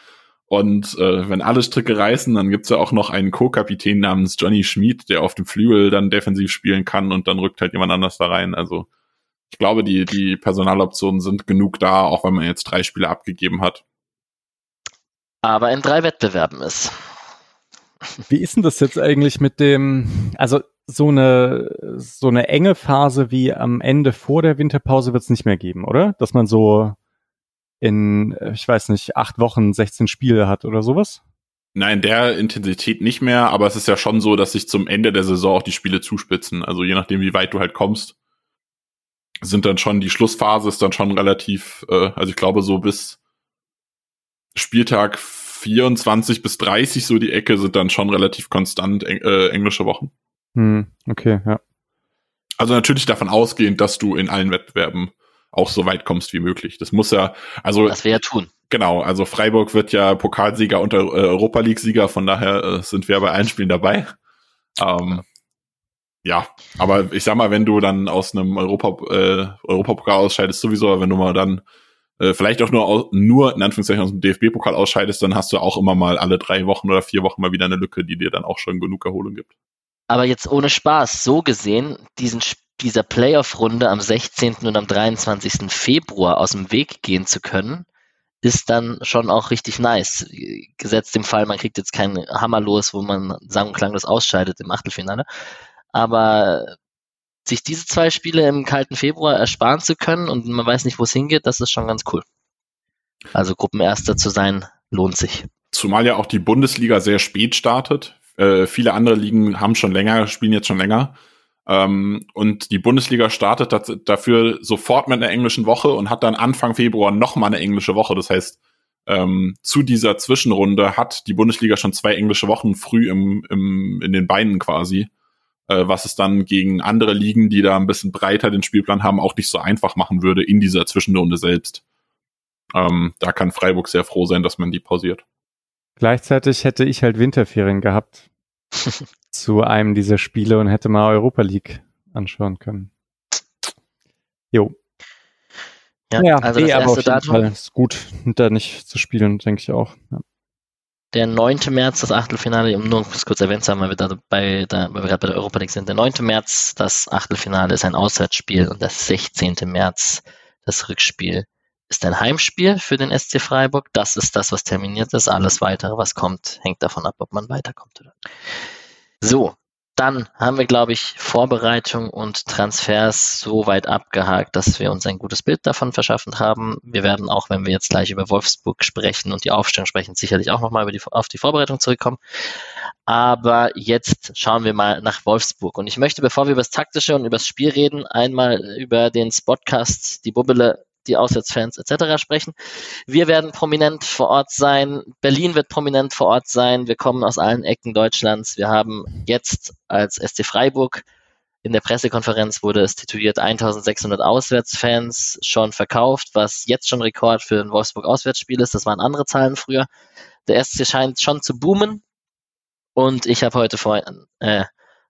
Und äh, wenn alle Stricke reißen, dann gibt's ja auch noch einen Co-Kapitän namens Johnny Schmid, der auf dem Flügel dann defensiv spielen kann und dann rückt halt jemand anders da rein. Also ich glaube, die, die Personaloptionen sind genug da, auch wenn man jetzt drei Spiele abgegeben hat. Aber in drei Wettbewerben ist. Wie ist denn das jetzt eigentlich mit dem, also so eine, so eine enge Phase wie am Ende vor der Winterpause wird es nicht mehr geben, oder? Dass man so in, ich weiß nicht, acht Wochen 16 Spiele hat oder sowas? Nein, der Intensität nicht mehr, aber es ist ja schon so, dass sich zum Ende der Saison auch die Spiele zuspitzen. Also je nachdem, wie weit du halt kommst, sind dann schon, die Schlussphase ist dann schon relativ, äh, also ich glaube so bis Spieltag 24 bis 30 so die Ecke sind dann schon relativ konstant äh, englische Wochen. Hm, okay, ja. Also natürlich davon ausgehend, dass du in allen Wettbewerben auch so weit kommst wie möglich. Das muss ja, also. Das wir ja tun. Genau, also Freiburg wird ja Pokalsieger und äh, Europa League-Sieger, von daher äh, sind wir bei allen Spielen dabei. Ähm, ja, aber ich sag mal, wenn du dann aus einem Europa, äh, Europapokal ausscheidest, sowieso, wenn du mal dann äh, vielleicht auch nur, nur in Anführungszeichen aus dem DFB-Pokal ausscheidest, dann hast du auch immer mal alle drei Wochen oder vier Wochen mal wieder eine Lücke, die dir dann auch schon genug Erholung gibt. Aber jetzt ohne Spaß, so gesehen, diesen, dieser Playoff-Runde am 16. und am 23. Februar aus dem Weg gehen zu können, ist dann schon auch richtig nice. Gesetzt im Fall, man kriegt jetzt keinen Hammer los, wo man sang- und klanglos ausscheidet im Achtelfinale. Aber sich diese zwei Spiele im kalten Februar ersparen zu können und man weiß nicht, wo es hingeht, das ist schon ganz cool. Also Gruppenerster zu sein, lohnt sich. Zumal ja auch die Bundesliga sehr spät startet. Äh, viele andere Ligen haben schon länger, spielen jetzt schon länger. Ähm, und die Bundesliga startet dafür sofort mit einer englischen Woche und hat dann Anfang Februar nochmal eine englische Woche. Das heißt, ähm, zu dieser Zwischenrunde hat die Bundesliga schon zwei englische Wochen früh im, im, in den Beinen quasi äh, was es dann gegen andere Ligen, die da ein bisschen breiter den Spielplan haben, auch nicht so einfach machen würde in dieser Zwischenrunde selbst. Ähm, da kann Freiburg sehr froh sein, dass man die pausiert. Gleichzeitig hätte ich halt Winterferien gehabt <laughs> zu einem dieser Spiele und hätte mal Europa League anschauen können. Jo. Ja, ja also das erste Datum Fall ist gut, da nicht zu spielen, denke ich auch. Ja. Der 9. März, das Achtelfinale, um nur kurz erwähnt zu haben, weil wir, da bei, da, weil wir gerade bei der Europa League sind. Der 9. März, das Achtelfinale, ist ein Auswärtsspiel und das 16. März, das Rückspiel, ist ein Heimspiel für den SC Freiburg. Das ist das, was terminiert ist. Alles weitere, was kommt, hängt davon ab, ob man weiterkommt oder. So, dann haben wir, glaube ich, Vorbereitung und Transfers so weit abgehakt, dass wir uns ein gutes Bild davon verschaffen haben. Wir werden auch, wenn wir jetzt gleich über Wolfsburg sprechen und die Aufstellung sprechen, sicherlich auch nochmal auf die Vorbereitung zurückkommen. Aber jetzt schauen wir mal nach Wolfsburg. Und ich möchte, bevor wir über das Taktische und über das Spiel reden, einmal über den Spotcast, die Bubbele die Auswärtsfans etc. sprechen. Wir werden prominent vor Ort sein. Berlin wird prominent vor Ort sein. Wir kommen aus allen Ecken Deutschlands. Wir haben jetzt als SC Freiburg in der Pressekonferenz wurde es tituliert 1600 Auswärtsfans schon verkauft, was jetzt schon Rekord für ein Wolfsburg Auswärtsspiel ist. Das waren andere Zahlen früher. Der SC scheint schon zu boomen. Und ich habe heute vor ein äh,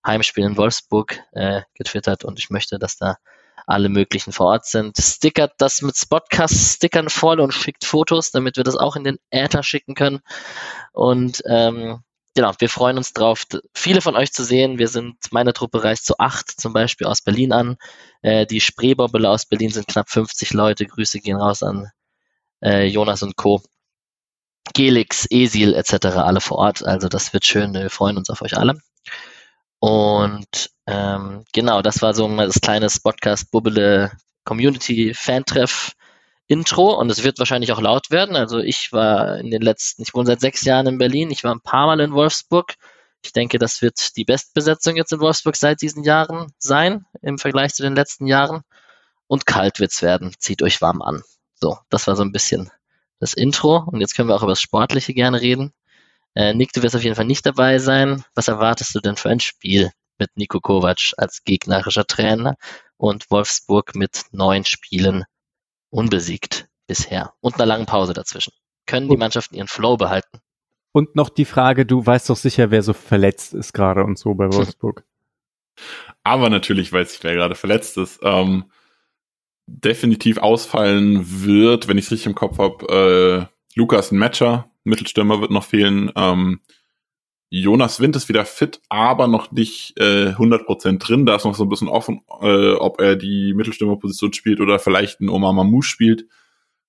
Heimspiel in Wolfsburg äh, getwittert und ich möchte, dass da alle möglichen vor Ort sind. Stickert das mit Spotcast-Stickern voll und schickt Fotos, damit wir das auch in den Äther schicken können. Und ähm, genau, wir freuen uns drauf, viele von euch zu sehen. Wir sind, meine Truppe reist zu acht zum Beispiel aus Berlin an. Äh, die Spreebobbele aus Berlin sind knapp 50 Leute. Grüße gehen raus an äh, Jonas und Co. Gelix, Esil etc. alle vor Ort. Also das wird schön. Wir freuen uns auf euch alle. Und ähm, genau, das war so das kleine Podcast Bubble Community Fantreff Intro und es wird wahrscheinlich auch laut werden. Also ich war in den letzten, ich wohne seit sechs Jahren in Berlin, ich war ein paar Mal in Wolfsburg. Ich denke, das wird die Bestbesetzung jetzt in Wolfsburg seit diesen Jahren sein, im Vergleich zu den letzten Jahren. Und kalt wird's werden. Zieht euch warm an. So, das war so ein bisschen das Intro. Und jetzt können wir auch über das Sportliche gerne reden. Äh, Nick, du wirst auf jeden Fall nicht dabei sein. Was erwartest du denn für ein Spiel mit Nico Kovac als gegnerischer Trainer und Wolfsburg mit neun Spielen unbesiegt bisher und einer langen Pause dazwischen? Können die Mannschaften ihren Flow behalten? Und noch die Frage, du weißt doch sicher, wer so verletzt ist gerade und so bei <laughs> Wolfsburg. Aber natürlich weiß ich, wer gerade verletzt ist. Ähm, definitiv ausfallen wird, wenn ich es richtig im Kopf habe, äh, Lukas Matcher, Mittelstürmer wird noch fehlen. Ähm, Jonas Wind ist wieder fit, aber noch nicht äh, 100% drin. Da ist noch so ein bisschen offen, äh, ob er die Mittelstürmerposition spielt oder vielleicht ein Omar Mamouche spielt.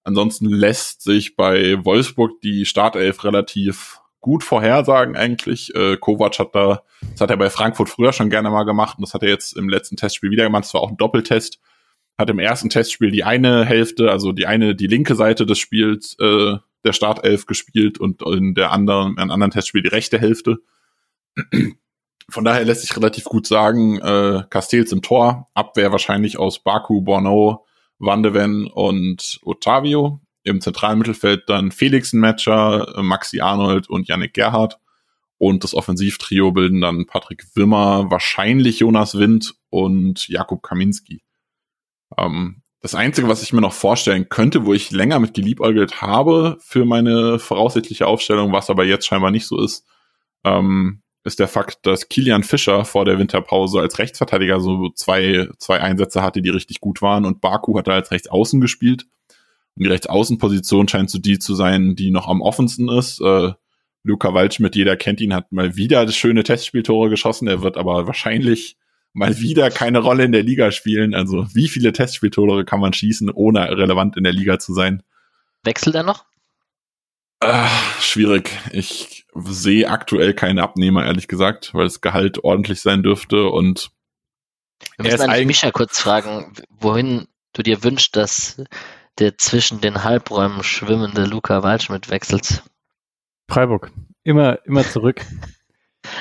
Ansonsten lässt sich bei Wolfsburg die Startelf relativ gut vorhersagen eigentlich. Äh, Kovac hat da, das hat er bei Frankfurt früher schon gerne mal gemacht und das hat er jetzt im letzten Testspiel wieder gemacht. Das war auch ein Doppeltest. Hat im ersten Testspiel die eine Hälfte, also die eine, die linke Seite des Spiels äh, der Startelf gespielt und in der anderen, in anderen Testspiel die rechte Hälfte. Von daher lässt sich relativ gut sagen, äh, Castells im Tor, Abwehr wahrscheinlich aus Baku, Borno, Vandeven und Otavio. Im zentralen Mittelfeld dann Felix Matcher, Maxi Arnold und Yannick Gerhardt. Und das Offensivtrio bilden dann Patrick Wimmer, wahrscheinlich Jonas Wind und Jakub Kaminski. Ähm, das Einzige, was ich mir noch vorstellen könnte, wo ich länger mit geliebäugelt habe für meine voraussichtliche Aufstellung, was aber jetzt scheinbar nicht so ist, ähm, ist der Fakt, dass Kilian Fischer vor der Winterpause als Rechtsverteidiger so zwei, zwei Einsätze hatte, die richtig gut waren und Baku hat da als Rechtsaußen gespielt. Und die Rechtsaußenposition scheint so die zu sein, die noch am offensten ist. Äh, Luca Waldschmidt, jeder kennt ihn, hat mal wieder schöne Testspieltore geschossen. Er wird aber wahrscheinlich mal wieder keine Rolle in der Liga spielen. Also wie viele Testspieltore kann man schießen, ohne relevant in der Liga zu sein? Wechselt er noch? Äh, schwierig. Ich sehe aktuell keine Abnehmer, ehrlich gesagt, weil das Gehalt ordentlich sein dürfte und wir müssen eigentlich Micha kurz fragen, wohin du dir wünschst, dass der zwischen den Halbräumen schwimmende Luca Waldschmidt wechselt. Freiburg. Immer, immer zurück. <laughs>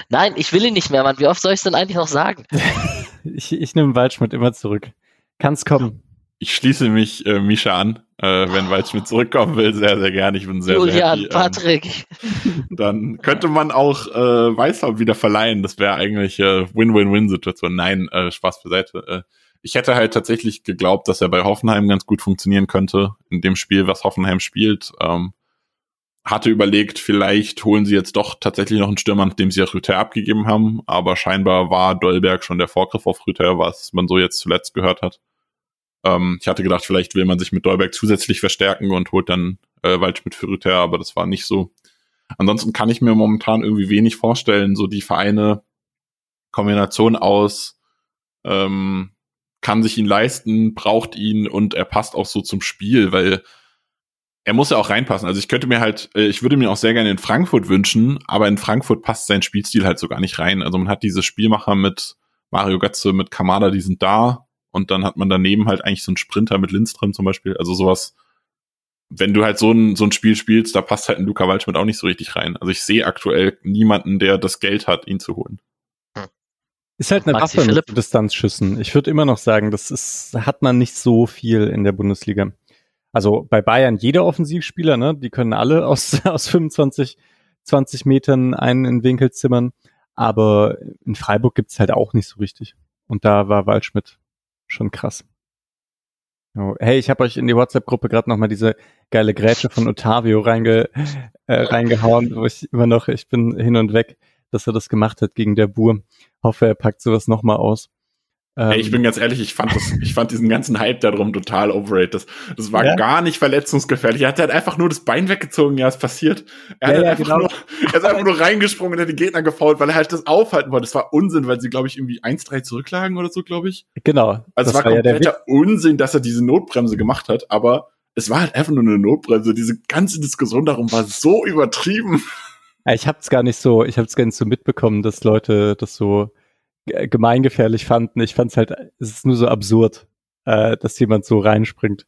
Nein, ich will ihn nicht mehr, Mann. Wie oft soll ich es denn eigentlich noch sagen? <laughs> ich, ich nehme Waldschmidt immer zurück. Kann's kommen. Ich schließe mich äh, Misha an, äh, wenn Waldschmidt zurückkommen will, sehr, sehr gerne. Ich bin sehr, Julian, sehr happy. Ähm, Patrick. <laughs> dann könnte man auch äh, Weißhaupt wieder verleihen. Das wäre eigentlich äh, Win-Win-Win-Situation. Nein, äh, Spaß beiseite. Äh, ich hätte halt tatsächlich geglaubt, dass er bei Hoffenheim ganz gut funktionieren könnte in dem Spiel, was Hoffenheim spielt. Ähm, hatte überlegt, vielleicht holen sie jetzt doch tatsächlich noch einen Stürmer, nachdem sie ja Rüther abgegeben haben, aber scheinbar war Dolberg schon der Vorgriff auf Rüther, was man so jetzt zuletzt gehört hat. Ähm, ich hatte gedacht, vielleicht will man sich mit Dolberg zusätzlich verstärken und holt dann äh, Waldschmidt für Rüther, aber das war nicht so. Ansonsten kann ich mir momentan irgendwie wenig vorstellen, so die Vereine Kombination aus ähm, kann sich ihn leisten, braucht ihn und er passt auch so zum Spiel, weil er muss ja auch reinpassen. Also ich könnte mir halt, äh, ich würde mir auch sehr gerne in Frankfurt wünschen, aber in Frankfurt passt sein Spielstil halt so gar nicht rein. Also man hat diese Spielmacher mit Mario Götze, mit Kamada, die sind da und dann hat man daneben halt eigentlich so einen Sprinter mit Lindström zum Beispiel. Also sowas, wenn du halt so ein, so ein Spiel spielst, da passt halt ein Luca Waldschmidt auch nicht so richtig rein. Also ich sehe aktuell niemanden, der das Geld hat, ihn zu holen. Ist halt eine Maxi Waffe Philipp. mit Distanzschüssen. Ich würde immer noch sagen, das ist, hat man nicht so viel in der Bundesliga also bei Bayern jeder Offensivspieler, ne, die können alle <laughs> aus, aus 25, 20 Metern einen in Winkel zimmern. Aber in Freiburg gibt's halt auch nicht so richtig. Und da war Waldschmidt schon krass. Hey, ich habe euch in die WhatsApp-Gruppe gerade nochmal diese geile Grätsche von Otavio reinge, äh, reingehauen, wo ich immer noch, ich bin hin und weg, dass er das gemacht hat gegen der Bur. Hoffe, er packt sowas nochmal aus. Ey, ich ähm. bin ganz ehrlich, ich fand das, ich fand diesen ganzen Hype darum total overrated. Das, das war ja? gar nicht verletzungsgefährlich. Er hat halt einfach nur das Bein weggezogen, ja, ist passiert. Er, ja, hat ja, einfach genau. nur, er ist einfach nur reingesprungen und hat die Gegner gefault, weil er halt das aufhalten wollte. Das war Unsinn, weil sie, glaube ich, irgendwie 1-3 zurücklagen oder so, glaube ich. Genau. Also es war, war kompletter Unsinn, dass er diese Notbremse gemacht hat, aber es war halt einfach nur eine Notbremse. Diese ganze Diskussion darum war so übertrieben. Ich hab's gar nicht so, ich hab's gar nicht so mitbekommen, dass Leute das so gemeingefährlich fanden. Ich fand es halt, es ist nur so absurd, äh, dass jemand so reinspringt.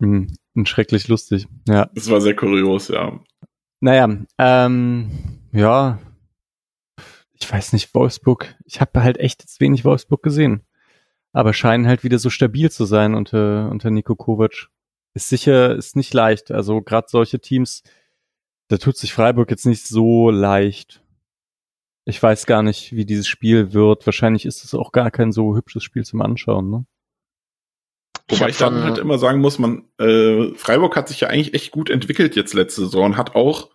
Hm, schrecklich lustig, ja. Das war sehr kurios, ja. Naja, ähm, ja, ich weiß nicht, Wolfsburg, ich habe halt echt jetzt wenig Wolfsburg gesehen. Aber scheinen halt wieder so stabil zu sein unter, unter Nico Kovac. Ist sicher, ist nicht leicht. Also gerade solche Teams, da tut sich Freiburg jetzt nicht so leicht. Ich weiß gar nicht, wie dieses Spiel wird. Wahrscheinlich ist es auch gar kein so hübsches Spiel zum Anschauen, ne? Wobei ich, dann halt immer sagen muss, man, äh, Freiburg hat sich ja eigentlich echt gut entwickelt jetzt letzte Saison und hat auch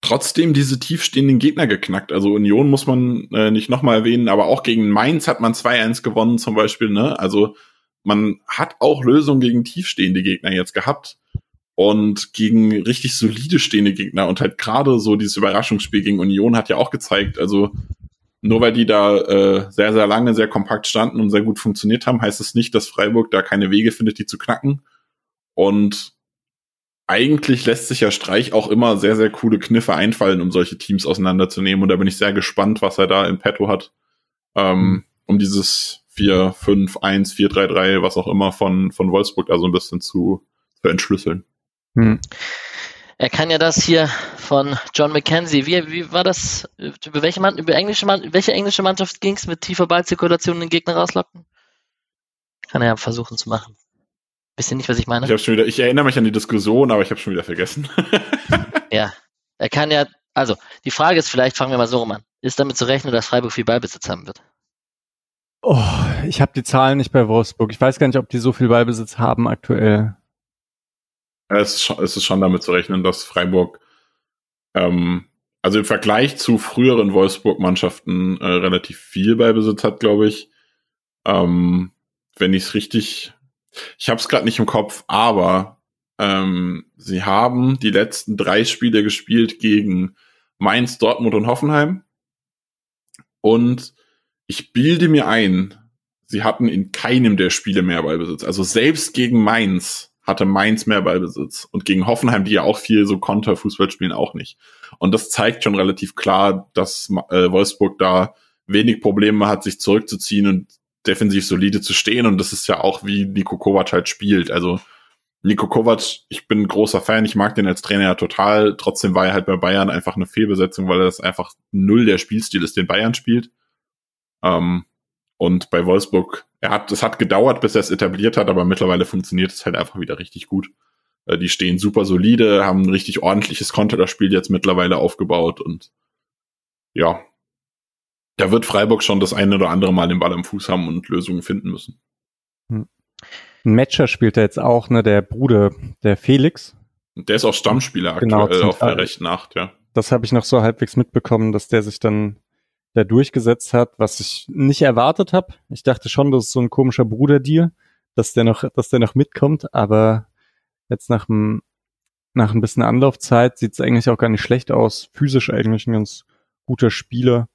trotzdem diese tiefstehenden Gegner geknackt. Also Union muss man äh, nicht nochmal erwähnen, aber auch gegen Mainz hat man 2-1 gewonnen zum Beispiel, ne? Also man hat auch Lösungen gegen tiefstehende Gegner jetzt gehabt und gegen richtig solide stehende Gegner und halt gerade so dieses Überraschungsspiel gegen Union hat ja auch gezeigt, also nur weil die da äh, sehr, sehr lange sehr kompakt standen und sehr gut funktioniert haben, heißt es das nicht, dass Freiburg da keine Wege findet, die zu knacken. Und eigentlich lässt sich ja Streich auch immer sehr, sehr coole Kniffe einfallen, um solche Teams auseinanderzunehmen. Und da bin ich sehr gespannt, was er da im Petto hat, ähm, um dieses 4, 5, 1, 4, 3, 3, was auch immer von, von Wolfsburg da so ein bisschen zu, zu entschlüsseln. Hm. Er kann ja das hier von John McKenzie. Wie, wie war das? Über welche, Mann, über englische, Mann, welche englische Mannschaft ging es mit tiefer Ballzirkulation den Gegner rauslocken? Kann er ja versuchen zu machen. Wisst ihr nicht, was ich meine? Ich, hab schon wieder, ich erinnere mich an die Diskussion, aber ich habe schon wieder vergessen. <laughs> <laughs> ja, er kann ja, also die Frage ist vielleicht, fangen wir mal so rum an. Ist damit zu rechnen, dass Freiburg viel Ballbesitz haben wird? Oh, ich habe die Zahlen nicht bei Wolfsburg. Ich weiß gar nicht, ob die so viel Ballbesitz haben aktuell. Es ist, schon, es ist schon damit zu rechnen, dass Freiburg, ähm, also im Vergleich zu früheren Wolfsburg-Mannschaften äh, relativ viel Beibesitz hat, glaube ich. Ähm, wenn ich es richtig, ich habe es gerade nicht im Kopf, aber ähm, sie haben die letzten drei Spiele gespielt gegen Mainz, Dortmund und Hoffenheim. Und ich bilde mir ein, sie hatten in keinem der Spiele mehr Ballbesitz. Also selbst gegen Mainz hatte Mainz mehr Ballbesitz und gegen Hoffenheim, die ja auch viel so Konterfußball spielen, auch nicht. Und das zeigt schon relativ klar, dass äh, Wolfsburg da wenig Probleme hat, sich zurückzuziehen und defensiv solide zu stehen. Und das ist ja auch, wie Nico Kovac halt spielt. Also Nico Kovac, ich bin ein großer Fan, ich mag den als Trainer ja total. Trotzdem war er halt bei Bayern einfach eine Fehlbesetzung, weil er das einfach null der Spielstil ist, den Bayern spielt. Ähm, und bei Wolfsburg, er hat, es hat gedauert, bis er es etabliert hat, aber mittlerweile funktioniert es halt einfach wieder richtig gut. Äh, die stehen super solide, haben ein richtig ordentliches Konterspiel jetzt mittlerweile aufgebaut und ja, da wird Freiburg schon das eine oder andere Mal den Ball am Fuß haben und Lösungen finden müssen. Hm. Ein Matcher spielt er jetzt auch, ne, der Bruder, der Felix. Der ist auch Stammspieler genau, aktuell auf der rechten Acht, ja. Das habe ich noch so halbwegs mitbekommen, dass der sich dann da durchgesetzt hat, was ich nicht erwartet habe. Ich dachte schon, das ist so ein komischer Bruderdeal, dass der noch, dass der noch mitkommt, aber jetzt nach einem nach ein bisschen Anlaufzeit sieht es eigentlich auch gar nicht schlecht aus. Physisch eigentlich ein ganz guter Spieler.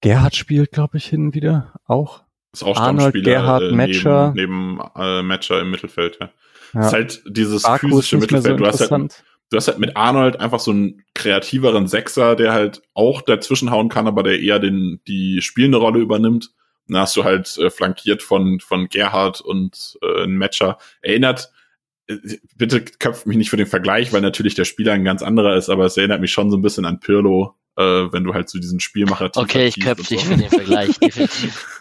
Gerhard spielt, glaube ich, hin wieder auch. Ist auch Arnold, Gerhard, äh, Matcher. Neben, neben äh, Matcher im Mittelfeld, ja. ja. Ist halt dieses Baku physische Mittelfeld. So du, hast halt, du hast halt mit Arnold einfach so einen kreativeren Sechser, der halt auch dazwischenhauen kann, aber der eher den, die spielende Rolle übernimmt. Dann hast du halt äh, flankiert von, von Gerhard und äh, ein Matcher. Erinnert, äh, bitte köpft mich nicht für den Vergleich, weil natürlich der Spieler ein ganz anderer ist, aber es erinnert mich schon so ein bisschen an Pirlo, äh, wenn du halt so diesen Spielmacher Okay, ich köpfe dich so. für den Vergleich, <laughs> definitiv.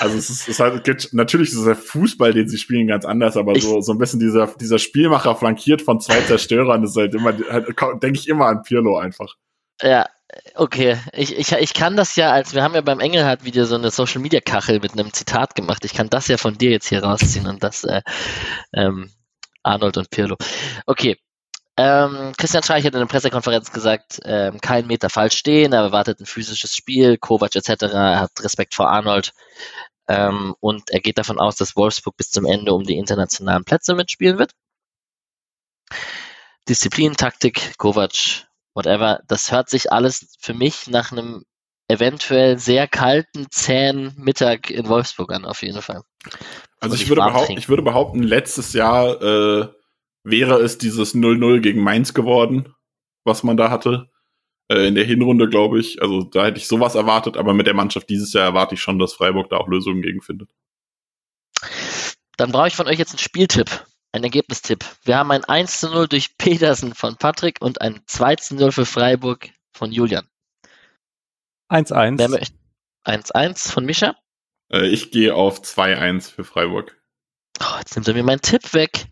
Also es ist, es halt, gibt, natürlich ist der Fußball, den sie spielen, ganz anders, aber ich, so, so ein bisschen dieser, dieser Spielmacher flankiert von zwei Zerstörern ist halt immer, halt, denke ich immer an Pirlo einfach. Ja, okay. Ich, ich, ich kann das ja als, wir haben ja beim Engelhardt wieder so eine Social Media Kachel mit einem Zitat gemacht. Ich kann das ja von dir jetzt hier rausziehen und das äh, ähm, Arnold und Pirlo. Okay, ähm, Christian Streich hat in der Pressekonferenz gesagt, ähm, kein Meter falsch stehen, er erwartet ein physisches Spiel, Kovac etc., er hat Respekt vor Arnold ähm, und er geht davon aus, dass Wolfsburg bis zum Ende um die internationalen Plätze mitspielen wird. Disziplin, Taktik, Kovac, whatever, das hört sich alles für mich nach einem eventuell sehr kalten, zähen Mittag in Wolfsburg an, auf jeden Fall. Also ich würde, behaupten, ich würde behaupten, letztes Jahr äh, wäre es dieses 0-0 gegen Mainz geworden, was man da hatte. Äh, in der Hinrunde, glaube ich. Also da hätte ich sowas erwartet, aber mit der Mannschaft dieses Jahr erwarte ich schon, dass Freiburg da auch Lösungen gegen findet. Dann brauche ich von euch jetzt einen Spieltipp, einen Ergebnistipp. Wir haben ein 1 0 durch Petersen von Patrick und ein 2 0 für Freiburg von Julian. 1-1. 1-1 von Mischa. Äh, ich gehe auf 2-1 für Freiburg. Oh, jetzt nimmt er mir meinen Tipp weg.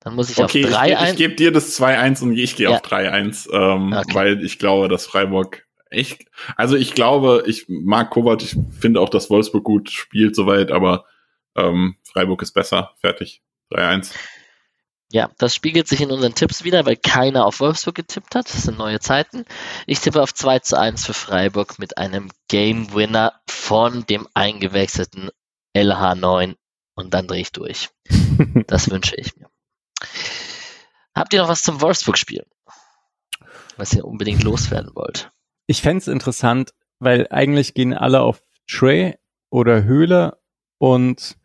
Dann muss ich okay, auf 3 1. Ich, ich gebe dir das 2-1 und ich gehe ja. auf 3-1, ähm, okay. weil ich glaube, dass Freiburg echt, also ich glaube, ich mag Kovac, ich finde auch, dass Wolfsburg gut spielt soweit, aber ähm, Freiburg ist besser. Fertig. 3-1. Ja, das spiegelt sich in unseren Tipps wieder, weil keiner auf Wolfsburg getippt hat. Das sind neue Zeiten. Ich tippe auf 2 zu 1 für Freiburg mit einem Game Winner von dem eingewechselten LH9 und dann drehe ich durch. <laughs> Das wünsche ich mir. Habt ihr noch was zum Wolfsburg-Spiel? Was ihr unbedingt loswerden wollt? Ich fände es interessant, weil eigentlich gehen alle auf Trey oder Höhler und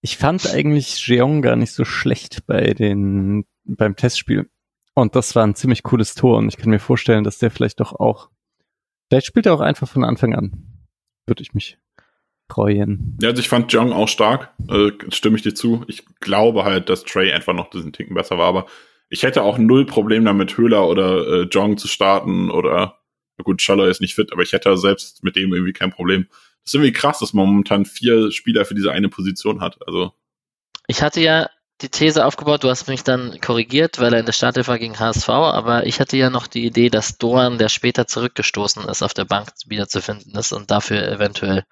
ich fand eigentlich Jeong gar nicht so schlecht bei den, beim Testspiel. Und das war ein ziemlich cooles Tor und ich kann mir vorstellen, dass der vielleicht doch auch, vielleicht spielt er auch einfach von Anfang an. Würde ich mich freuen. Ja, also ich fand Jong auch stark, äh, stimme ich dir zu. Ich glaube halt, dass Trey einfach noch diesen Ticken besser war, aber ich hätte auch null Problem damit, Höhler oder äh, Jong zu starten oder gut, Schaller ist nicht fit, aber ich hätte selbst mit dem irgendwie kein Problem. Das ist irgendwie krass, dass man momentan vier Spieler für diese eine Position hat. Also ich hatte ja die These aufgebaut, du hast mich dann korrigiert, weil er in der Startelf war gegen HSV, aber ich hatte ja noch die Idee, dass Doan, der später zurückgestoßen ist, auf der Bank wiederzufinden ist und dafür eventuell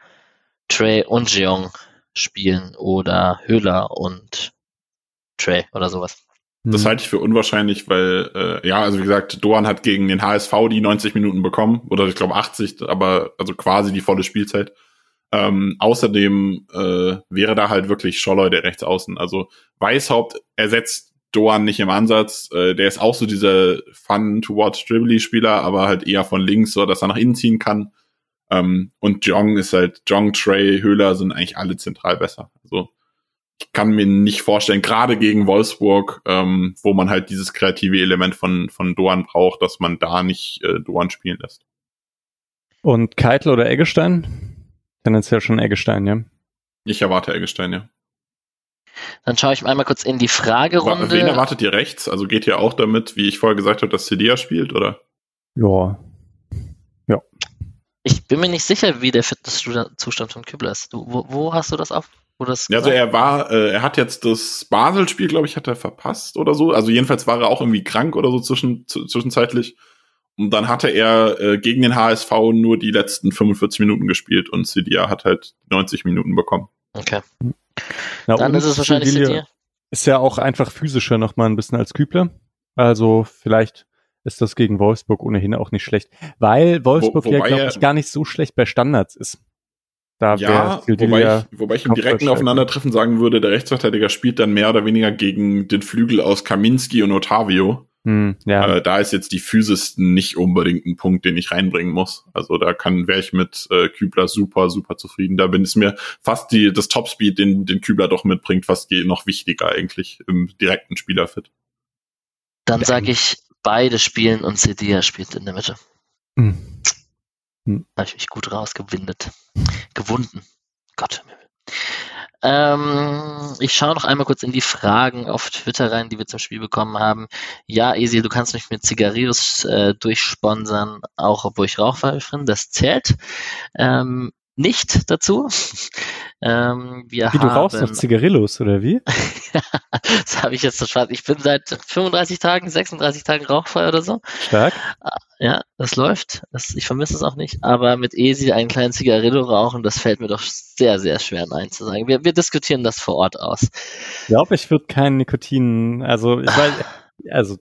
Trey und Jeong spielen oder Höhler und Trey oder sowas. Das mhm. halte ich für unwahrscheinlich, weil, äh, ja, also wie gesagt, Doan hat gegen den HSV die 90 Minuten bekommen, oder ich glaube 80, aber also quasi die volle Spielzeit. Ähm, außerdem äh, wäre da halt wirklich Scholloy der Rechtsaußen. Also Weißhaupt ersetzt Doan nicht im Ansatz. Äh, der ist auch so dieser Fun-to-Watch-Dribbly-Spieler, aber halt eher von links, so dass er nach innen ziehen kann. Ähm, und Jong ist halt, Jong, Trey, Höhler sind eigentlich alle zentral besser. Also ich kann mir nicht vorstellen, gerade gegen Wolfsburg, ähm, wo man halt dieses kreative Element von, von Doan braucht, dass man da nicht äh, Doan spielen lässt. Und Keitel oder Eggestein? Tendenziell schon Eggestein, ja. Ich erwarte Eggestein, ja. Dann schaue ich einmal kurz in die Fragerunde. Wen erwartet ihr rechts? Also geht ihr auch damit, wie ich vorher gesagt habe, dass Cedia spielt, oder? Ja. Ja. Ich bin mir nicht sicher, wie der Fitnesszustand von Kübler ist. Du, wo, wo, hast du das auf? Wo das ja, also er war, äh, er hat jetzt das Basel-Spiel, glaube ich, hat er verpasst oder so. Also jedenfalls war er auch irgendwie krank oder so zwischen, zwischenzeitlich. Und dann hatte er äh, gegen den HSV nur die letzten 45 Minuten gespielt und Sidia hat halt 90 Minuten bekommen. Okay. Na, dann ist es wahrscheinlich Sidia. ist ja auch einfach physischer nochmal ein bisschen als Kübler. Also vielleicht ist das gegen Wolfsburg ohnehin auch nicht schlecht. Weil Wolfsburg Wo, ja, glaube ich, gar nicht so schlecht bei Standards ist. Da ja, wobei ich, wobei ich im direkten Aufeinandertreffen sagen würde, der Rechtsverteidiger spielt dann mehr oder weniger gegen den Flügel aus Kaminski und Otavio. Hm, ja. Äh, da ist jetzt die Physis nicht unbedingt ein Punkt, den ich reinbringen muss. Also da kann wäre ich mit äh, Kübler super, super zufrieden. Da bin es mir fast die das Topspeed, den den Kübler doch mitbringt, fast noch wichtiger eigentlich im direkten Spielerfit. Dann sage ich, beide spielen und Cedia spielt in der Mitte. Hm. Hm. Habe ich mich gut rausgewindet. Gewunden. Gott. Ähm, ich schaue noch einmal kurz in die Fragen auf Twitter rein, die wir zum Spiel bekommen haben. Ja, Esil, du kannst mich mit Zigarillos äh, durchsponsern, auch obwohl ich rauchfrei bin. Das zählt. Ähm, nicht dazu. <laughs> Ähm, wir wie, haben, du rauchst noch Zigarillos, oder wie? <laughs> das habe ich jetzt so schwarz. Ich bin seit 35 Tagen, 36 Tagen rauchfrei oder so. Stark. Ah, ja, das läuft. Das, ich vermisse es auch nicht. Aber mit Esi einen kleinen Zigarillo rauchen, das fällt mir doch sehr, sehr schwer, Nein zu sagen. Wir, wir diskutieren das vor Ort aus. Ich glaube, ich würde kein Nikotin, also ich weiß, <laughs> also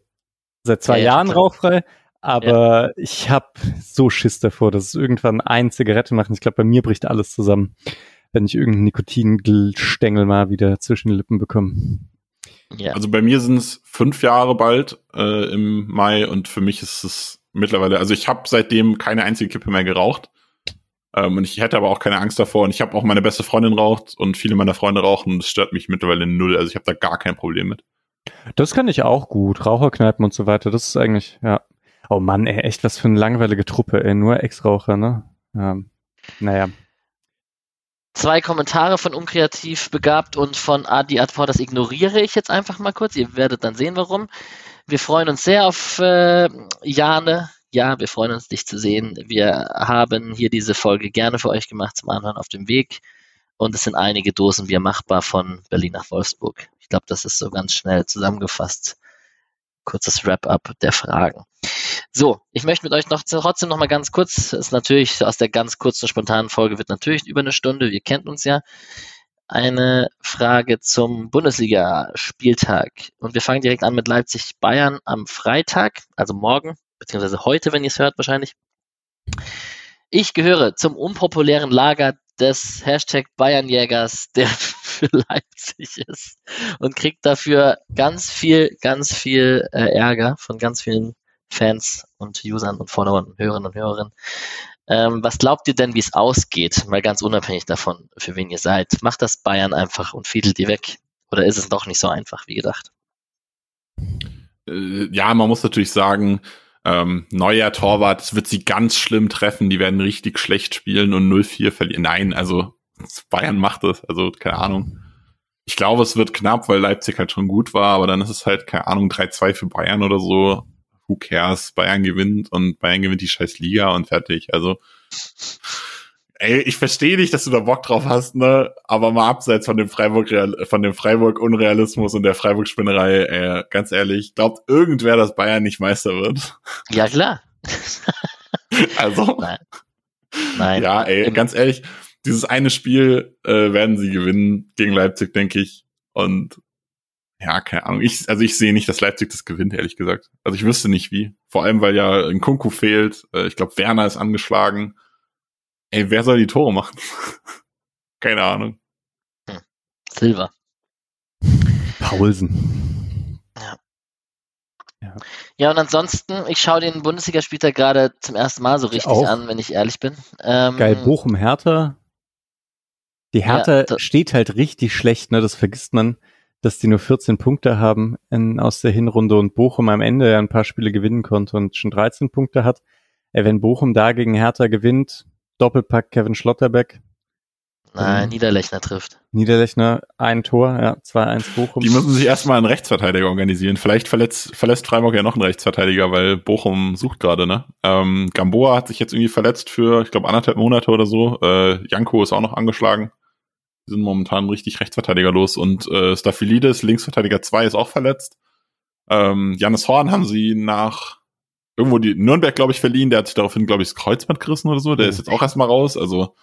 seit zwei ja, Jahren rauchfrei, aber ja. ich habe so Schiss davor, dass es irgendwann ein Zigarette machen. Ich glaube, bei mir bricht alles zusammen, wenn ich irgendeinen Nikotinstängel mal wieder zwischen den Lippen bekomme. Ja. Also bei mir sind es fünf Jahre bald äh, im Mai und für mich ist es mittlerweile, also ich habe seitdem keine einzige Kippe mehr geraucht. Ähm, und ich hätte aber auch keine Angst davor. Und ich habe auch meine beste Freundin raucht und viele meiner Freunde rauchen und das stört mich mittlerweile null. Also ich habe da gar kein Problem mit. Das kann ich auch gut. Raucherkneipen und so weiter. Das ist eigentlich, ja, Oh Mann, ey, echt was für eine langweilige Truppe, ey. Nur Ex-Raucher, ne? Ja. Naja. Zwei Kommentare von Unkreativ begabt und von Adi Advor, das ignoriere ich jetzt einfach mal kurz. Ihr werdet dann sehen, warum. Wir freuen uns sehr auf äh, Jane. Ja, wir freuen uns, dich zu sehen. Wir haben hier diese Folge gerne für euch gemacht zum Anhören auf dem Weg. Und es sind einige Dosen Bier machbar von Berlin nach Wolfsburg. Ich glaube, das ist so ganz schnell zusammengefasst. Kurzes Wrap-up der Fragen. So, ich möchte mit euch noch trotzdem noch mal ganz kurz, ist natürlich aus der ganz kurzen spontanen Folge wird natürlich über eine Stunde, wir kennt uns ja, eine Frage zum Bundesliga-Spieltag. Und wir fangen direkt an mit Leipzig-Bayern am Freitag, also morgen, beziehungsweise heute, wenn ihr es hört wahrscheinlich. Ich gehöre zum unpopulären Lager des Hashtag Bayernjägers, der <laughs> für Leipzig ist und kriegt dafür ganz viel, ganz viel äh, Ärger von ganz vielen Fans und Usern und Followern und Hörerinnen und Hörerinnen. Ähm, was glaubt ihr denn, wie es ausgeht? Mal ganz unabhängig davon, für wen ihr seid. Macht das Bayern einfach und fiedelt die weg? Oder ist es doch nicht so einfach wie gedacht? Äh, ja, man muss natürlich sagen, ähm, neuer Torwart, es wird sie ganz schlimm treffen, die werden richtig schlecht spielen und 0-4 verlieren. Nein, also Bayern macht es, also keine Ahnung. Ich glaube, es wird knapp, weil Leipzig halt schon gut war, aber dann ist es halt, keine Ahnung, 3-2 für Bayern oder so who cares, Bayern gewinnt und Bayern gewinnt die scheiß Liga und fertig. Also, ey, ich verstehe nicht, dass du da Bock drauf hast, ne? Aber mal abseits von dem Freiburg, von dem Freiburg Unrealismus und der Freiburg Spinnerei, ey, ganz ehrlich, glaubt irgendwer, dass Bayern nicht Meister wird? Ja, klar. <laughs> also. Nein. Nein. Ja, ey, ganz ehrlich, dieses eine Spiel äh, werden sie gewinnen gegen Leipzig, denke ich. Und ja, keine Ahnung. Ich, also ich sehe nicht, dass Leipzig das gewinnt, ehrlich gesagt. Also ich wüsste nicht wie. Vor allem, weil ja ein Kunku fehlt. Äh, ich glaube, Werner ist angeschlagen. Ey, wer soll die Tore machen? <laughs> keine Ahnung. Hm. Silver. Paulsen. Ja. ja. Ja, und ansonsten, ich schaue den Bundesligaspieltag gerade zum ersten Mal so richtig an, wenn ich ehrlich bin. Ähm, Geil, Bochum, Hertha. Die Hertha ja, steht halt richtig schlecht, ne? Das vergisst man dass die nur 14 Punkte haben in, aus der Hinrunde und Bochum am Ende ja ein paar Spiele gewinnen konnte und schon 13 Punkte hat. Äh, wenn Bochum da gegen Hertha gewinnt, Doppelpack Kevin Schlotterbeck. Nein, ähm, Niederlechner trifft. Niederlechner, ein Tor, ja, 2-1 Bochum. Die müssen sich erstmal einen Rechtsverteidiger organisieren. Vielleicht verletzt, verlässt Freiburg ja noch einen Rechtsverteidiger, weil Bochum sucht gerade, ne? Ähm, Gamboa hat sich jetzt irgendwie verletzt für, ich glaube, anderthalb Monate oder so. Äh, Janko ist auch noch angeschlagen. Die sind momentan richtig Rechtsverteidiger los und äh, Staphylidis, Linksverteidiger 2, ist auch verletzt. Ähm, Janis Horn haben sie nach irgendwo die Nürnberg, glaube ich, verliehen. Der hat sich daraufhin, glaube ich, das Kreuzband gerissen oder so. Der mhm. ist jetzt auch erstmal raus. Also,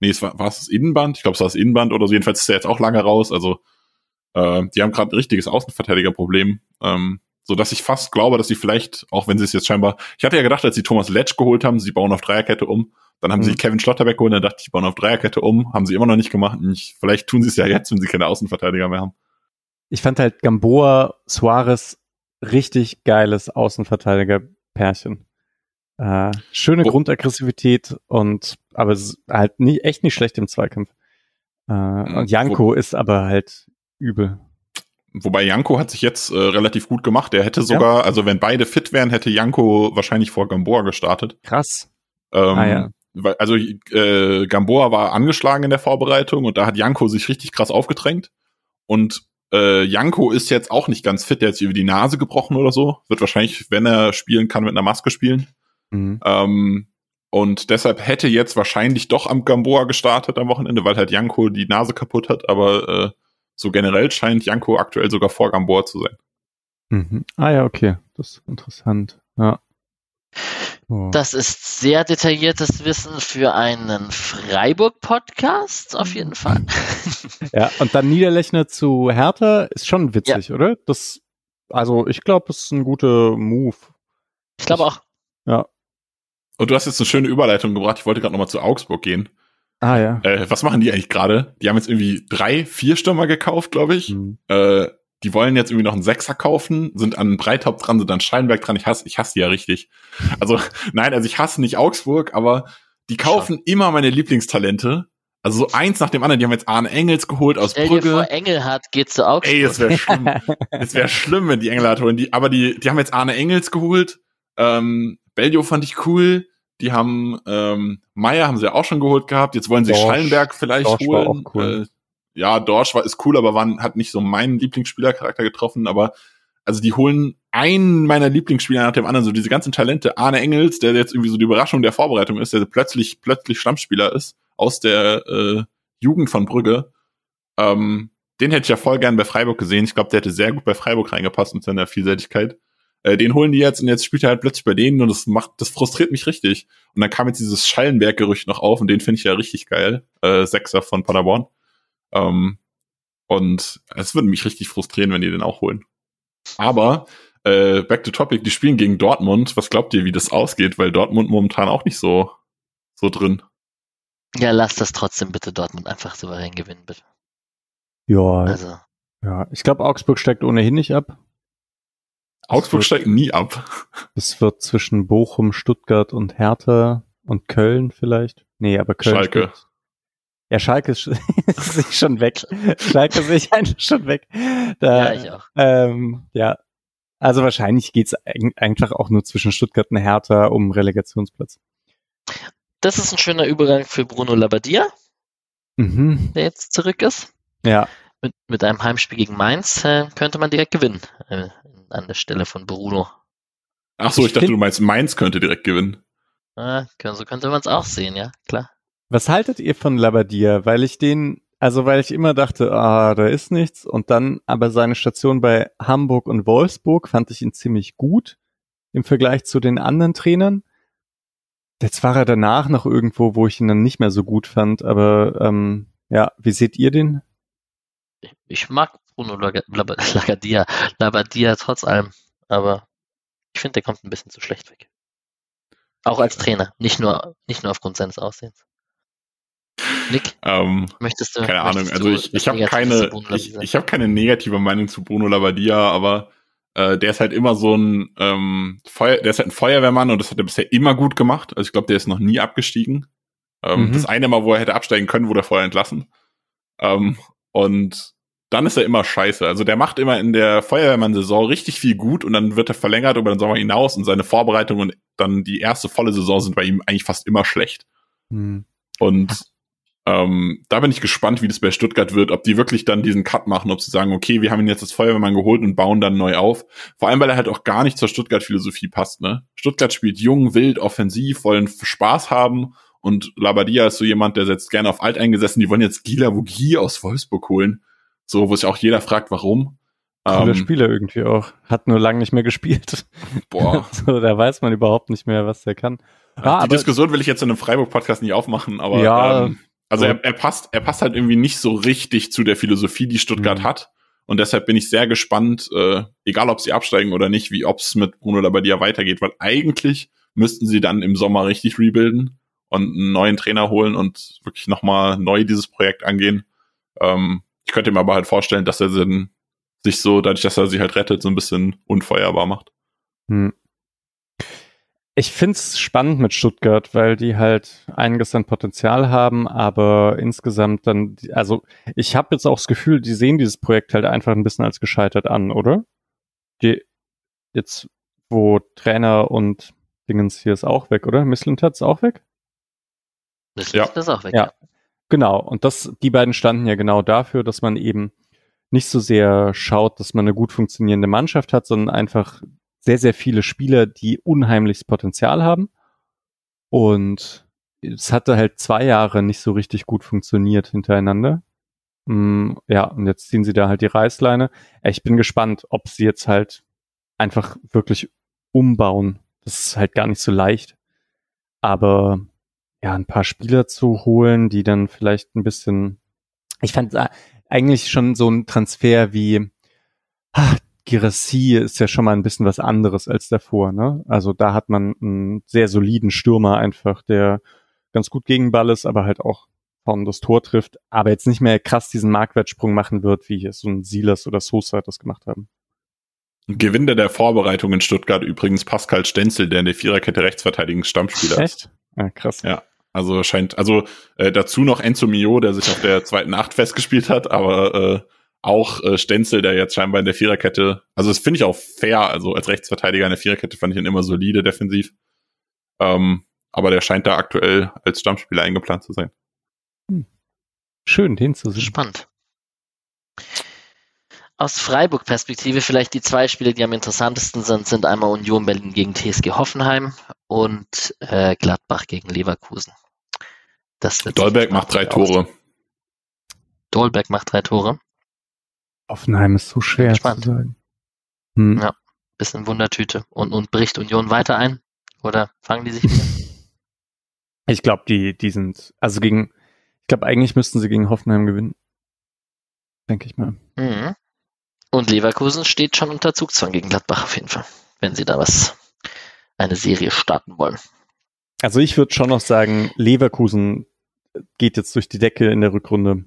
nee, es war, war es das Innenband? Ich glaube, es war das Innenband oder so. Jedenfalls ist er jetzt auch lange raus. Also, Äh, die haben gerade ein richtiges Außenverteidigerproblem. Ähm, so dass ich fast glaube, dass sie vielleicht, auch wenn sie es jetzt scheinbar, ich hatte ja gedacht, als sie Thomas Letsch geholt haben, sie bauen auf Dreierkette um. Dann haben mhm. sie Kevin Schlotterbeck geholt, dann dachte ich, sie bauen auf Dreierkette um. Haben sie immer noch nicht gemacht. Ich, vielleicht tun sie es ja jetzt, wenn sie keine Außenverteidiger mehr haben. Ich fand halt Gamboa, Suarez richtig geiles Außenverteidiger-Pärchen. Äh, schöne oh. Grundaggressivität und aber halt nie, echt nicht schlecht im Zweikampf. Äh, und Janko Wo ist aber halt übel. Wobei Janko hat sich jetzt äh, relativ gut gemacht. Er hätte sogar, ja. also wenn beide fit wären, hätte Janko wahrscheinlich vor Gamboa gestartet. Krass. Ähm, ah, ja. weil, also äh, Gamboa war angeschlagen in der Vorbereitung und da hat Janko sich richtig krass aufgedrängt. Und äh, Janko ist jetzt auch nicht ganz fit, der hat sich über die Nase gebrochen oder so. Wird wahrscheinlich, wenn er spielen kann, mit einer Maske spielen. Mhm. Ähm, und deshalb hätte jetzt wahrscheinlich doch am Gamboa gestartet am Wochenende, weil halt Janko die Nase kaputt hat, aber äh, so generell scheint Janko aktuell sogar vor Gamboa zu sein. Mhm. Ah ja, okay. Das ist interessant. Ja. Oh. Das ist sehr detailliertes Wissen für einen Freiburg-Podcast, auf jeden Fall. Ja, und dann Niederlechner zu Hertha ist schon witzig, ja. oder? Das, also ich glaube, das ist ein guter Move. Ich glaube auch. Ja. Und du hast jetzt eine schöne Überleitung gebracht. Ich wollte gerade nochmal zu Augsburg gehen. Ah ja. Äh, was machen die eigentlich gerade? Die haben jetzt irgendwie drei, vier Stürmer gekauft, glaube ich. Mhm. Äh, die wollen jetzt irgendwie noch einen Sechser kaufen, sind an Breithaupt dran, sind an Scheinberg dran. Ich hasse, ich hasse die ja richtig. Also, <laughs> nein, also ich hasse nicht Augsburg, aber die kaufen ja. immer meine Lieblingstalente. Also so eins nach dem anderen. Die haben jetzt Arne Engels geholt aus Stell Brügge. Dir vor, Engelhardt geht zu Augsburg. Ey, es wäre schlimm. <laughs> es wäre schlimm, wenn die Engelhardt holen. Die, aber die, die haben jetzt Arne Engels geholt. Ähm, Bellio fand ich cool. Die haben ähm, Meier haben sie ja auch schon geholt gehabt. Jetzt wollen sie Dorsch. Schallenberg vielleicht Dorsch holen. Cool. Äh, ja, Dorsch war ist cool, aber waren, hat nicht so meinen Lieblingsspielercharakter getroffen. Aber also die holen einen meiner Lieblingsspieler nach dem anderen, so diese ganzen Talente. Arne Engels, der jetzt irgendwie so die Überraschung der Vorbereitung ist, der plötzlich plötzlich Stammspieler ist aus der äh, Jugend von Brügge. Ähm, den hätte ich ja voll gern bei Freiburg gesehen. Ich glaube, der hätte sehr gut bei Freiburg reingepasst mit seiner Vielseitigkeit. Äh, den holen die jetzt und jetzt spielt er halt plötzlich bei denen und das macht, das frustriert mich richtig. Und dann kam jetzt dieses Schallenberg-Gerücht noch auf und den finde ich ja richtig geil. Äh, Sechser von Paderborn. Ähm, und es würde mich richtig frustrieren, wenn die den auch holen. Aber äh, back to topic, die spielen gegen Dortmund. Was glaubt ihr, wie das ausgeht? Weil Dortmund momentan auch nicht so, so drin. Ja, lass das trotzdem bitte Dortmund einfach souverän gewinnen, bitte. Ja. Also. Ja, ich glaube, Augsburg steigt ohnehin nicht ab. Augsburg wird, steigt nie ab. <laughs> Es wird zwischen Bochum, Stuttgart und Hertha und Köln vielleicht. Nee, aber Köln. Schalke. Steht, ja, Schalke ist, <laughs> ist schon weg. Schalke sehe ich einfach schon weg. Da, ja, ich auch. Ähm, ja, also wahrscheinlich geht's einfach auch nur zwischen Stuttgart und Hertha um Relegationsplatz. Das ist ein schöner Übergang für Bruno Labbadia, mhm. der jetzt zurück ist. Ja. Mit, mit einem Heimspiel gegen Mainz äh, könnte man direkt gewinnen. Äh, an der Stelle von Bruno. Ach so, ich, ich dachte, du meinst, Mainz könnte direkt gewinnen. Ah, so könnte man es auch sehen, ja, klar. Was haltet ihr von Labadia? Weil ich den, also weil ich immer dachte, ah, da ist nichts. Und dann aber seine Station bei Hamburg und Wolfsburg fand ich ihn ziemlich gut im Vergleich zu den anderen Trainern. Jetzt war er danach noch irgendwo, wo ich ihn dann nicht mehr so gut fand. Aber ähm, ja, wie seht ihr den? Ich mag Bruno <laughs> Lagadia, Labadia trotz allem. Aber ich finde, der kommt ein bisschen zu schlecht weg. Auch als Trainer, nicht nur, nicht nur aufgrund seines Aussehens. Nick, ähm, möchtest du? Keine Ahnung, also ich, ich habe keine, ich, ich habe keine negative Meinung zu Bruno Labadia, aber äh, der ist halt immer so ein ähm, Feuer, der ist halt ein Feuerwehrmann und das hat er bisher immer gut gemacht. Also ich glaube, der ist noch nie abgestiegen. Ähm, mhm. Das eine Mal, wo er hätte absteigen können, wurde er vorher entlassen. Ähm, und dann ist er immer scheiße. Also der macht immer in der Feuerwehrmann-Saison richtig viel gut und dann wird er verlängert über den Sommer hinaus und seine Vorbereitungen und dann die erste volle Saison sind bei ihm eigentlich fast immer schlecht. Mhm. Und ähm, da bin ich gespannt, wie das bei Stuttgart wird, ob die wirklich dann diesen Cut machen, ob sie sagen, okay, wir haben ihn jetzt als Feuerwehrmann geholt und bauen dann neu auf. Vor allem, weil er halt auch gar nicht zur Stuttgart-Philosophie passt. Ne? Stuttgart spielt jung, wild, offensiv, wollen Spaß haben und Labadia ist so jemand, der setzt gerne auf Alteingesessen. Die wollen jetzt Gila Vogie aus Wolfsburg holen so, wo sich auch jeder fragt, warum. Cooler ähm, Spieler irgendwie auch. Hat nur lange nicht mehr gespielt. <laughs> Boah. so, da weiß man überhaupt nicht mehr, was der kann. Ah, die Diskussion will ich jetzt in einem Freiburg-Podcast nicht aufmachen, aber ja, ähm, also er, er passt, er passt halt irgendwie nicht so richtig zu der Philosophie, die Stuttgart mhm. hat. Und deshalb bin ich sehr gespannt, äh, egal ob sie absteigen oder nicht, wie ob es mit Bruno Labbadia weitergeht, weil eigentlich müssten sie dann im Sommer richtig rebuilden und einen neuen Trainer holen und wirklich nochmal neu dieses Projekt angehen. Ähm, ich könnte mir aber halt vorstellen, dass er sich so, dadurch, dass er sich halt rettet, so ein bisschen unfeuerbar macht. Hm. Ich find's spannend mit Stuttgart, weil die halt einiges an Potenzial haben, aber insgesamt dann, also ich habe jetzt auch das Gefühl, die sehen dieses Projekt halt einfach ein bisschen als gescheitert an, oder? Die jetzt, wo Trainer und Dingens hier ist auch weg, oder? Misslintat ist auch weg? Misslintat ja. ist auch weg. Ja. Genau. Und das, die beiden standen ja genau dafür, dass man eben nicht so sehr schaut, dass man eine gut funktionierende Mannschaft hat, sondern einfach sehr, sehr viele Spieler, die unheimliches Potenzial haben. Und es hatte halt zwei Jahre nicht so richtig gut funktioniert hintereinander. Mm, ja, und jetzt ziehen sie da halt die Reißleine. Ich bin gespannt, ob sie jetzt halt einfach wirklich umbauen. Das ist halt gar nicht so leicht. Aber ja, ein paar Spieler zu holen, die dann vielleicht ein bisschen. Ich fand eigentlich schon so ein Transfer wie ach, Girassi ist ja schon mal ein bisschen was anderes als davor. Ne? Also da hat man einen sehr soliden Stürmer einfach, der ganz gut gegen Ball ist, aber halt auch vorne das Tor trifft, aber jetzt nicht mehr krass diesen Marktwertsprung machen wird, wie hier so ein Silas oder Sosa das gemacht haben. Gewinner der Vorbereitung in Stuttgart übrigens Pascal Stenzel, der in der Viererkette Rechtsverteidigungsstammspieler ist. Echt? Ah, krass. Ja. Also scheint, also äh, dazu noch Enzo Mio, der sich auf der zweiten Acht festgespielt hat, aber äh, auch äh, Stenzel, der jetzt scheinbar in der Viererkette, also das finde ich auch fair, also als Rechtsverteidiger in der Viererkette fand ich ihn immer solide defensiv. Ähm, aber der scheint da aktuell als Stammspieler eingeplant zu sein. Hm. Schön, den zu sehen. Spannend. Aus Freiburg-Perspektive vielleicht die zwei Spiele, die am interessantesten sind, sind einmal Union Berlin gegen TSG Hoffenheim und äh, Gladbach gegen Leverkusen. Dolberg macht drei Tore. Dolberg macht drei Tore. Offenheim ist so schwer zu sagen. Hm. Ja, bisschen Wundertüte. Und, und bricht Union weiter ein? Oder fangen die sich wieder? <laughs> Ich glaube, die, die sind, also gegen, ich glaube, eigentlich müssten sie gegen Hoffenheim gewinnen. Denke ich mal. Mhm. Und Leverkusen steht schon unter Zugzwang gegen Gladbach auf jeden Fall, wenn sie da was, eine Serie starten wollen. Also ich würde schon noch sagen, Leverkusen geht jetzt durch die Decke in der Rückrunde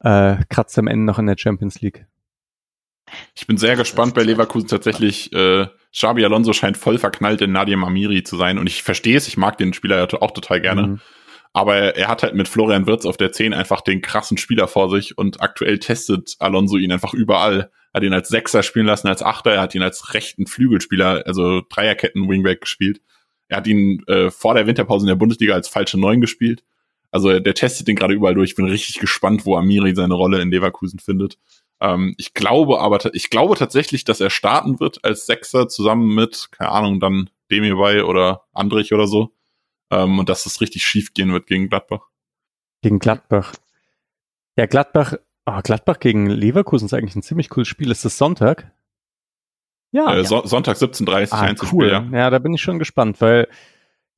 äh, kratzt am Ende noch in der Champions League. Ich bin sehr gespannt bei Leverkusen tatsächlich. Äh, Xabi Alonso scheint voll verknallt in Nadia Amiri zu sein und ich verstehe es, ich mag den Spieler ja auch total gerne. Mhm. Aber er hat halt mit Florian Wirtz auf der 10 einfach den krassen Spieler vor sich und aktuell testet Alonso ihn einfach überall. Hat ihn als Sechser spielen lassen, als Achter, er hat ihn als rechten Flügelspieler, also Dreierketten Wingback gespielt. Er hat ihn äh, vor der Winterpause in der Bundesliga als falsche Neun gespielt. Also der testet den gerade überall durch. Ich bin richtig gespannt, wo Amiri seine Rolle in Leverkusen findet. Ähm, ich glaube aber, ich glaube tatsächlich, dass er starten wird als Sechser zusammen mit, keine Ahnung, dann Demirbay oder Andrich oder so. Ähm, und dass es richtig schief gehen wird gegen Gladbach. Gegen Gladbach. Ja, Gladbach, oh, Gladbach gegen Leverkusen ist eigentlich ein ziemlich cooles Spiel. Ist das Sonntag? Ja. Äh, ja. So Sonntag 17.30 ah, cool. ja. ja, da bin ich schon gespannt, weil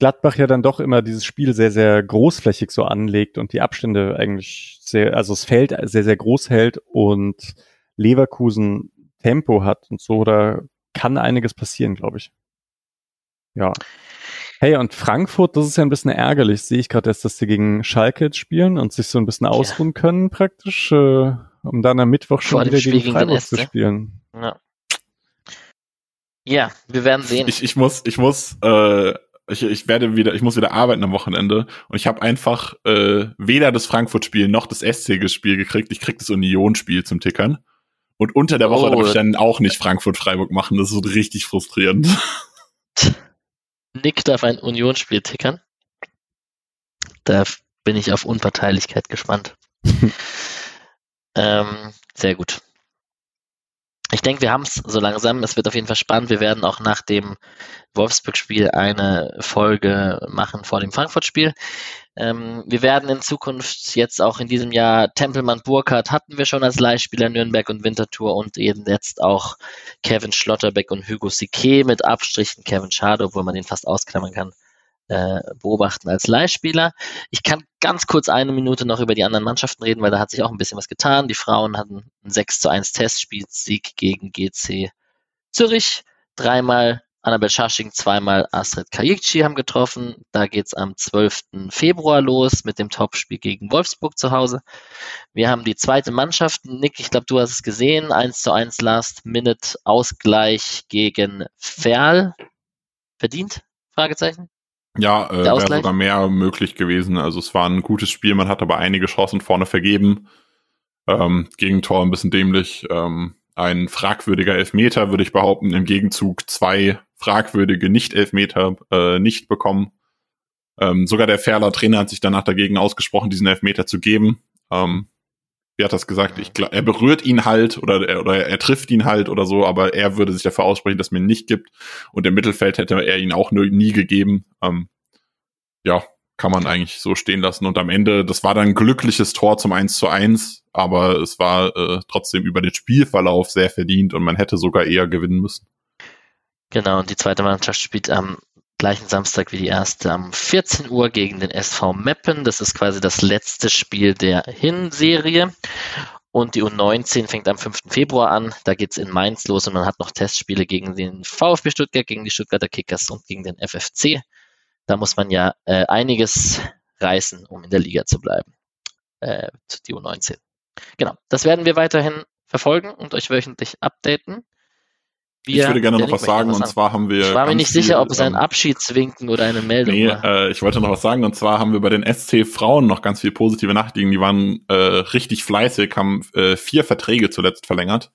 Gladbach ja dann doch immer dieses Spiel sehr, sehr großflächig so anlegt und die Abstände eigentlich sehr, also das Feld sehr, sehr groß hält und Leverkusen Tempo hat und so, da kann einiges passieren, glaube ich. Ja. Hey, und Frankfurt, das ist ja ein bisschen ärgerlich, sehe ich gerade erst, dass sie gegen Schalke jetzt spielen und sich so ein bisschen ausruhen können praktisch, äh, um dann am Mittwoch schon wieder gegen Freiburg zu spielen. Ja. ja, wir werden sehen. Ich, ich muss, ich muss äh, ich, ich werde wieder, ich muss wieder arbeiten am Wochenende und ich habe einfach äh, weder das Frankfurt-Spiel noch das SC-Spiel gekriegt. Ich krieg das Union-Spiel zum Tickern. Und unter der Woche oh. darf ich dann auch nicht Frankfurt-Freiburg machen. Das ist richtig frustrierend. <laughs> Nick darf ein Union-Spiel tickern. Da bin ich auf Unparteilichkeit gespannt. <laughs> ähm, sehr gut ich denke, wir haben es so langsam. Es wird auf jeden Fall spannend. Wir werden auch nach dem Wolfsburg-Spiel eine Folge machen vor dem Frankfurt-Spiel. Ähm, wir werden in Zukunft jetzt auch in diesem Jahr Tempelmann Burkhardt hatten wir schon als Leihspieler Nürnberg und Winterthur und eben jetzt auch Kevin Schlotterbeck und Hugo Sique mit Abstrichen Kevin Schade, obwohl man den fast ausklammern kann, äh, beobachten als Leihspieler. Ich kann ganz kurz eine Minute noch über die anderen Mannschaften reden, weil da hat sich auch ein bisschen was getan. Die Frauen hatten ein 6 zu 1 Testspielsieg gegen GC Zürich. Dreimal Annabel Schasching, zweimal Astrid Kajikci haben getroffen. Da geht's am 12. Februar los mit dem Topspiel gegen Wolfsburg zu Hause. Wir haben die zweite Mannschaft. Nick, ich glaube, du hast es gesehen. 1 zu 1 Last Minute Ausgleich gegen Ferl. Verdient? Fragezeichen. Ja, äh, wäre sogar mehr möglich gewesen. Also es war ein gutes Spiel, man hat aber einige Chancen vorne vergeben. Ähm, Gegentor ein bisschen dämlich. Ähm, ein fragwürdiger Elfmeter, würde ich behaupten, im Gegenzug zwei fragwürdige Nicht-Elfmeter äh, nicht bekommen. Ähm, sogar der Ferler Trainer hat sich danach dagegen ausgesprochen, diesen Elfmeter zu geben. Ähm, wie hat das gesagt? Ich glaub, er berührt ihn halt oder, er, oder er trifft ihn halt oder so, aber er würde sich dafür aussprechen, dass man ihn nicht gibt. Und im Mittelfeld hätte er ihn auch nie gegeben. Ähm, ja, kann man eigentlich so stehen lassen. Und am Ende, das war dann ein glückliches Tor zum 1 zu 1, aber es war äh, trotzdem über den Spielverlauf sehr verdient und man hätte sogar eher gewinnen müssen. Genau, und die zweite Mannschaft spielt am gleichen Samstag wie die erste am 14 Uhr gegen den SV Meppen. Das ist quasi das letzte Spiel der Hinserie. Und die U19 fängt am 5. Februar an. Da geht es in Mainz los und man hat noch Testspiele gegen den VfB Stuttgart, gegen die Stuttgarter Kickers und gegen den FFC. Da muss man ja äh, einiges reißen, um in der Liga zu bleiben. Äh, die U19. Genau, das werden wir weiterhin verfolgen und euch wöchentlich updaten. Ich würde gerne noch was sagen, und zwar haben wir. Ich war mir nicht viel, sicher, ob es ein ähm, Abschiedswinken oder eine Meldung nee, war. Äh, ich wollte noch was sagen, und zwar haben wir bei den SC Frauen noch ganz viel positive Nachrichten. Die waren äh, richtig fleißig, haben äh, vier Verträge zuletzt verlängert.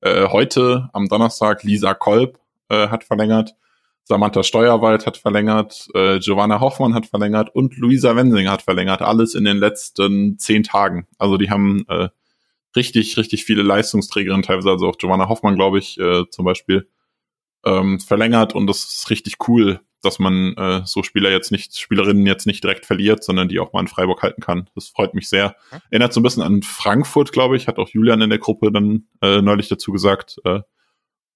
Äh, heute am Donnerstag Lisa Kolb äh, hat verlängert, Samantha Steuerwald hat verlängert, äh, Giovanna Hoffmann hat verlängert und Luisa Wensing hat verlängert. Alles in den letzten zehn Tagen. Also die haben äh, richtig, richtig viele Leistungsträgerinnen, teilweise also auch Giovanna Hoffmann, glaube ich, äh, zum Beispiel, ähm, verlängert und das ist richtig cool, dass man äh, so Spieler jetzt nicht, Spielerinnen jetzt nicht direkt verliert, sondern die auch mal in Freiburg halten kann. Das freut mich sehr. Mhm. Erinnert so ein bisschen an Frankfurt, glaube ich, hat auch Julian in der Gruppe dann äh, neulich dazu gesagt, äh,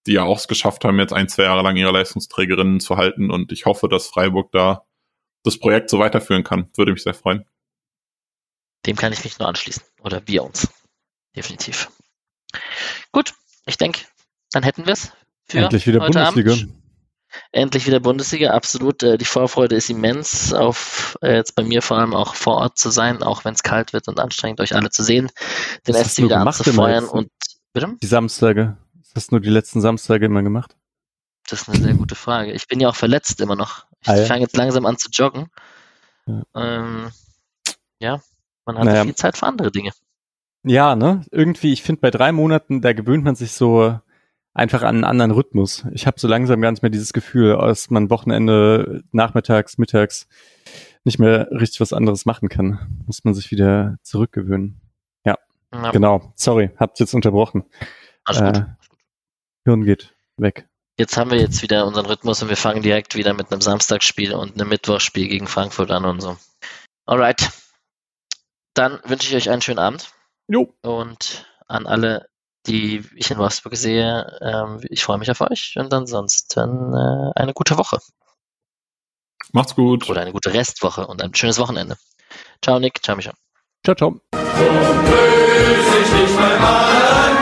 die ja auch es geschafft haben, jetzt ein, zwei Jahre lang ihre Leistungsträgerinnen zu halten und ich hoffe, dass Freiburg da das Projekt so weiterführen kann. Würde mich sehr freuen. Dem kann ich mich nur anschließen. Oder wir uns definitiv. Gut, ich denke, dann hätten wir es Endlich wieder Bundesliga. Abend. Endlich wieder Bundesliga, absolut. Äh, die Vorfreude ist immens, auf äh, jetzt bei mir vor allem auch vor Ort zu sein, auch wenn es kalt wird und anstrengend, euch alle zu sehen, den Was SC wieder anzufeuern und bitte? Die Samstage. Was hast du nur die letzten Samstage immer gemacht? Das ist eine sehr gute Frage. Ich bin ja auch verletzt immer noch. Ich ah, ja? fange jetzt langsam an zu joggen. Ja, ähm, ja man hat naja. viel Zeit für andere Dinge. Ja, ne? Irgendwie, ich finde, bei drei Monaten, da gewöhnt man sich so einfach an einen anderen Rhythmus. Ich habe so langsam gar nicht mehr dieses Gefühl, dass man Wochenende, nachmittags, mittags nicht mehr richtig was anderes machen kann. Muss man sich wieder zurückgewöhnen. Ja, ja. genau. Sorry, habt jetzt unterbrochen. Alles gut. Äh, Hirn geht weg. Jetzt haben wir jetzt wieder unseren Rhythmus und wir fangen direkt wieder mit einem Samstagsspiel und einem Mittwochsspiel gegen Frankfurt an und so. Alright. Dann wünsche ich euch einen schönen Abend. Jo. Und an alle, die ich in Wolfsburg sehe, ähm, ich freue mich auf euch und ansonsten äh, eine gute Woche. Macht's gut. Oder eine gute Restwoche und ein schönes Wochenende. Ciao Nick, ciao Micha. Ciao, ciao. So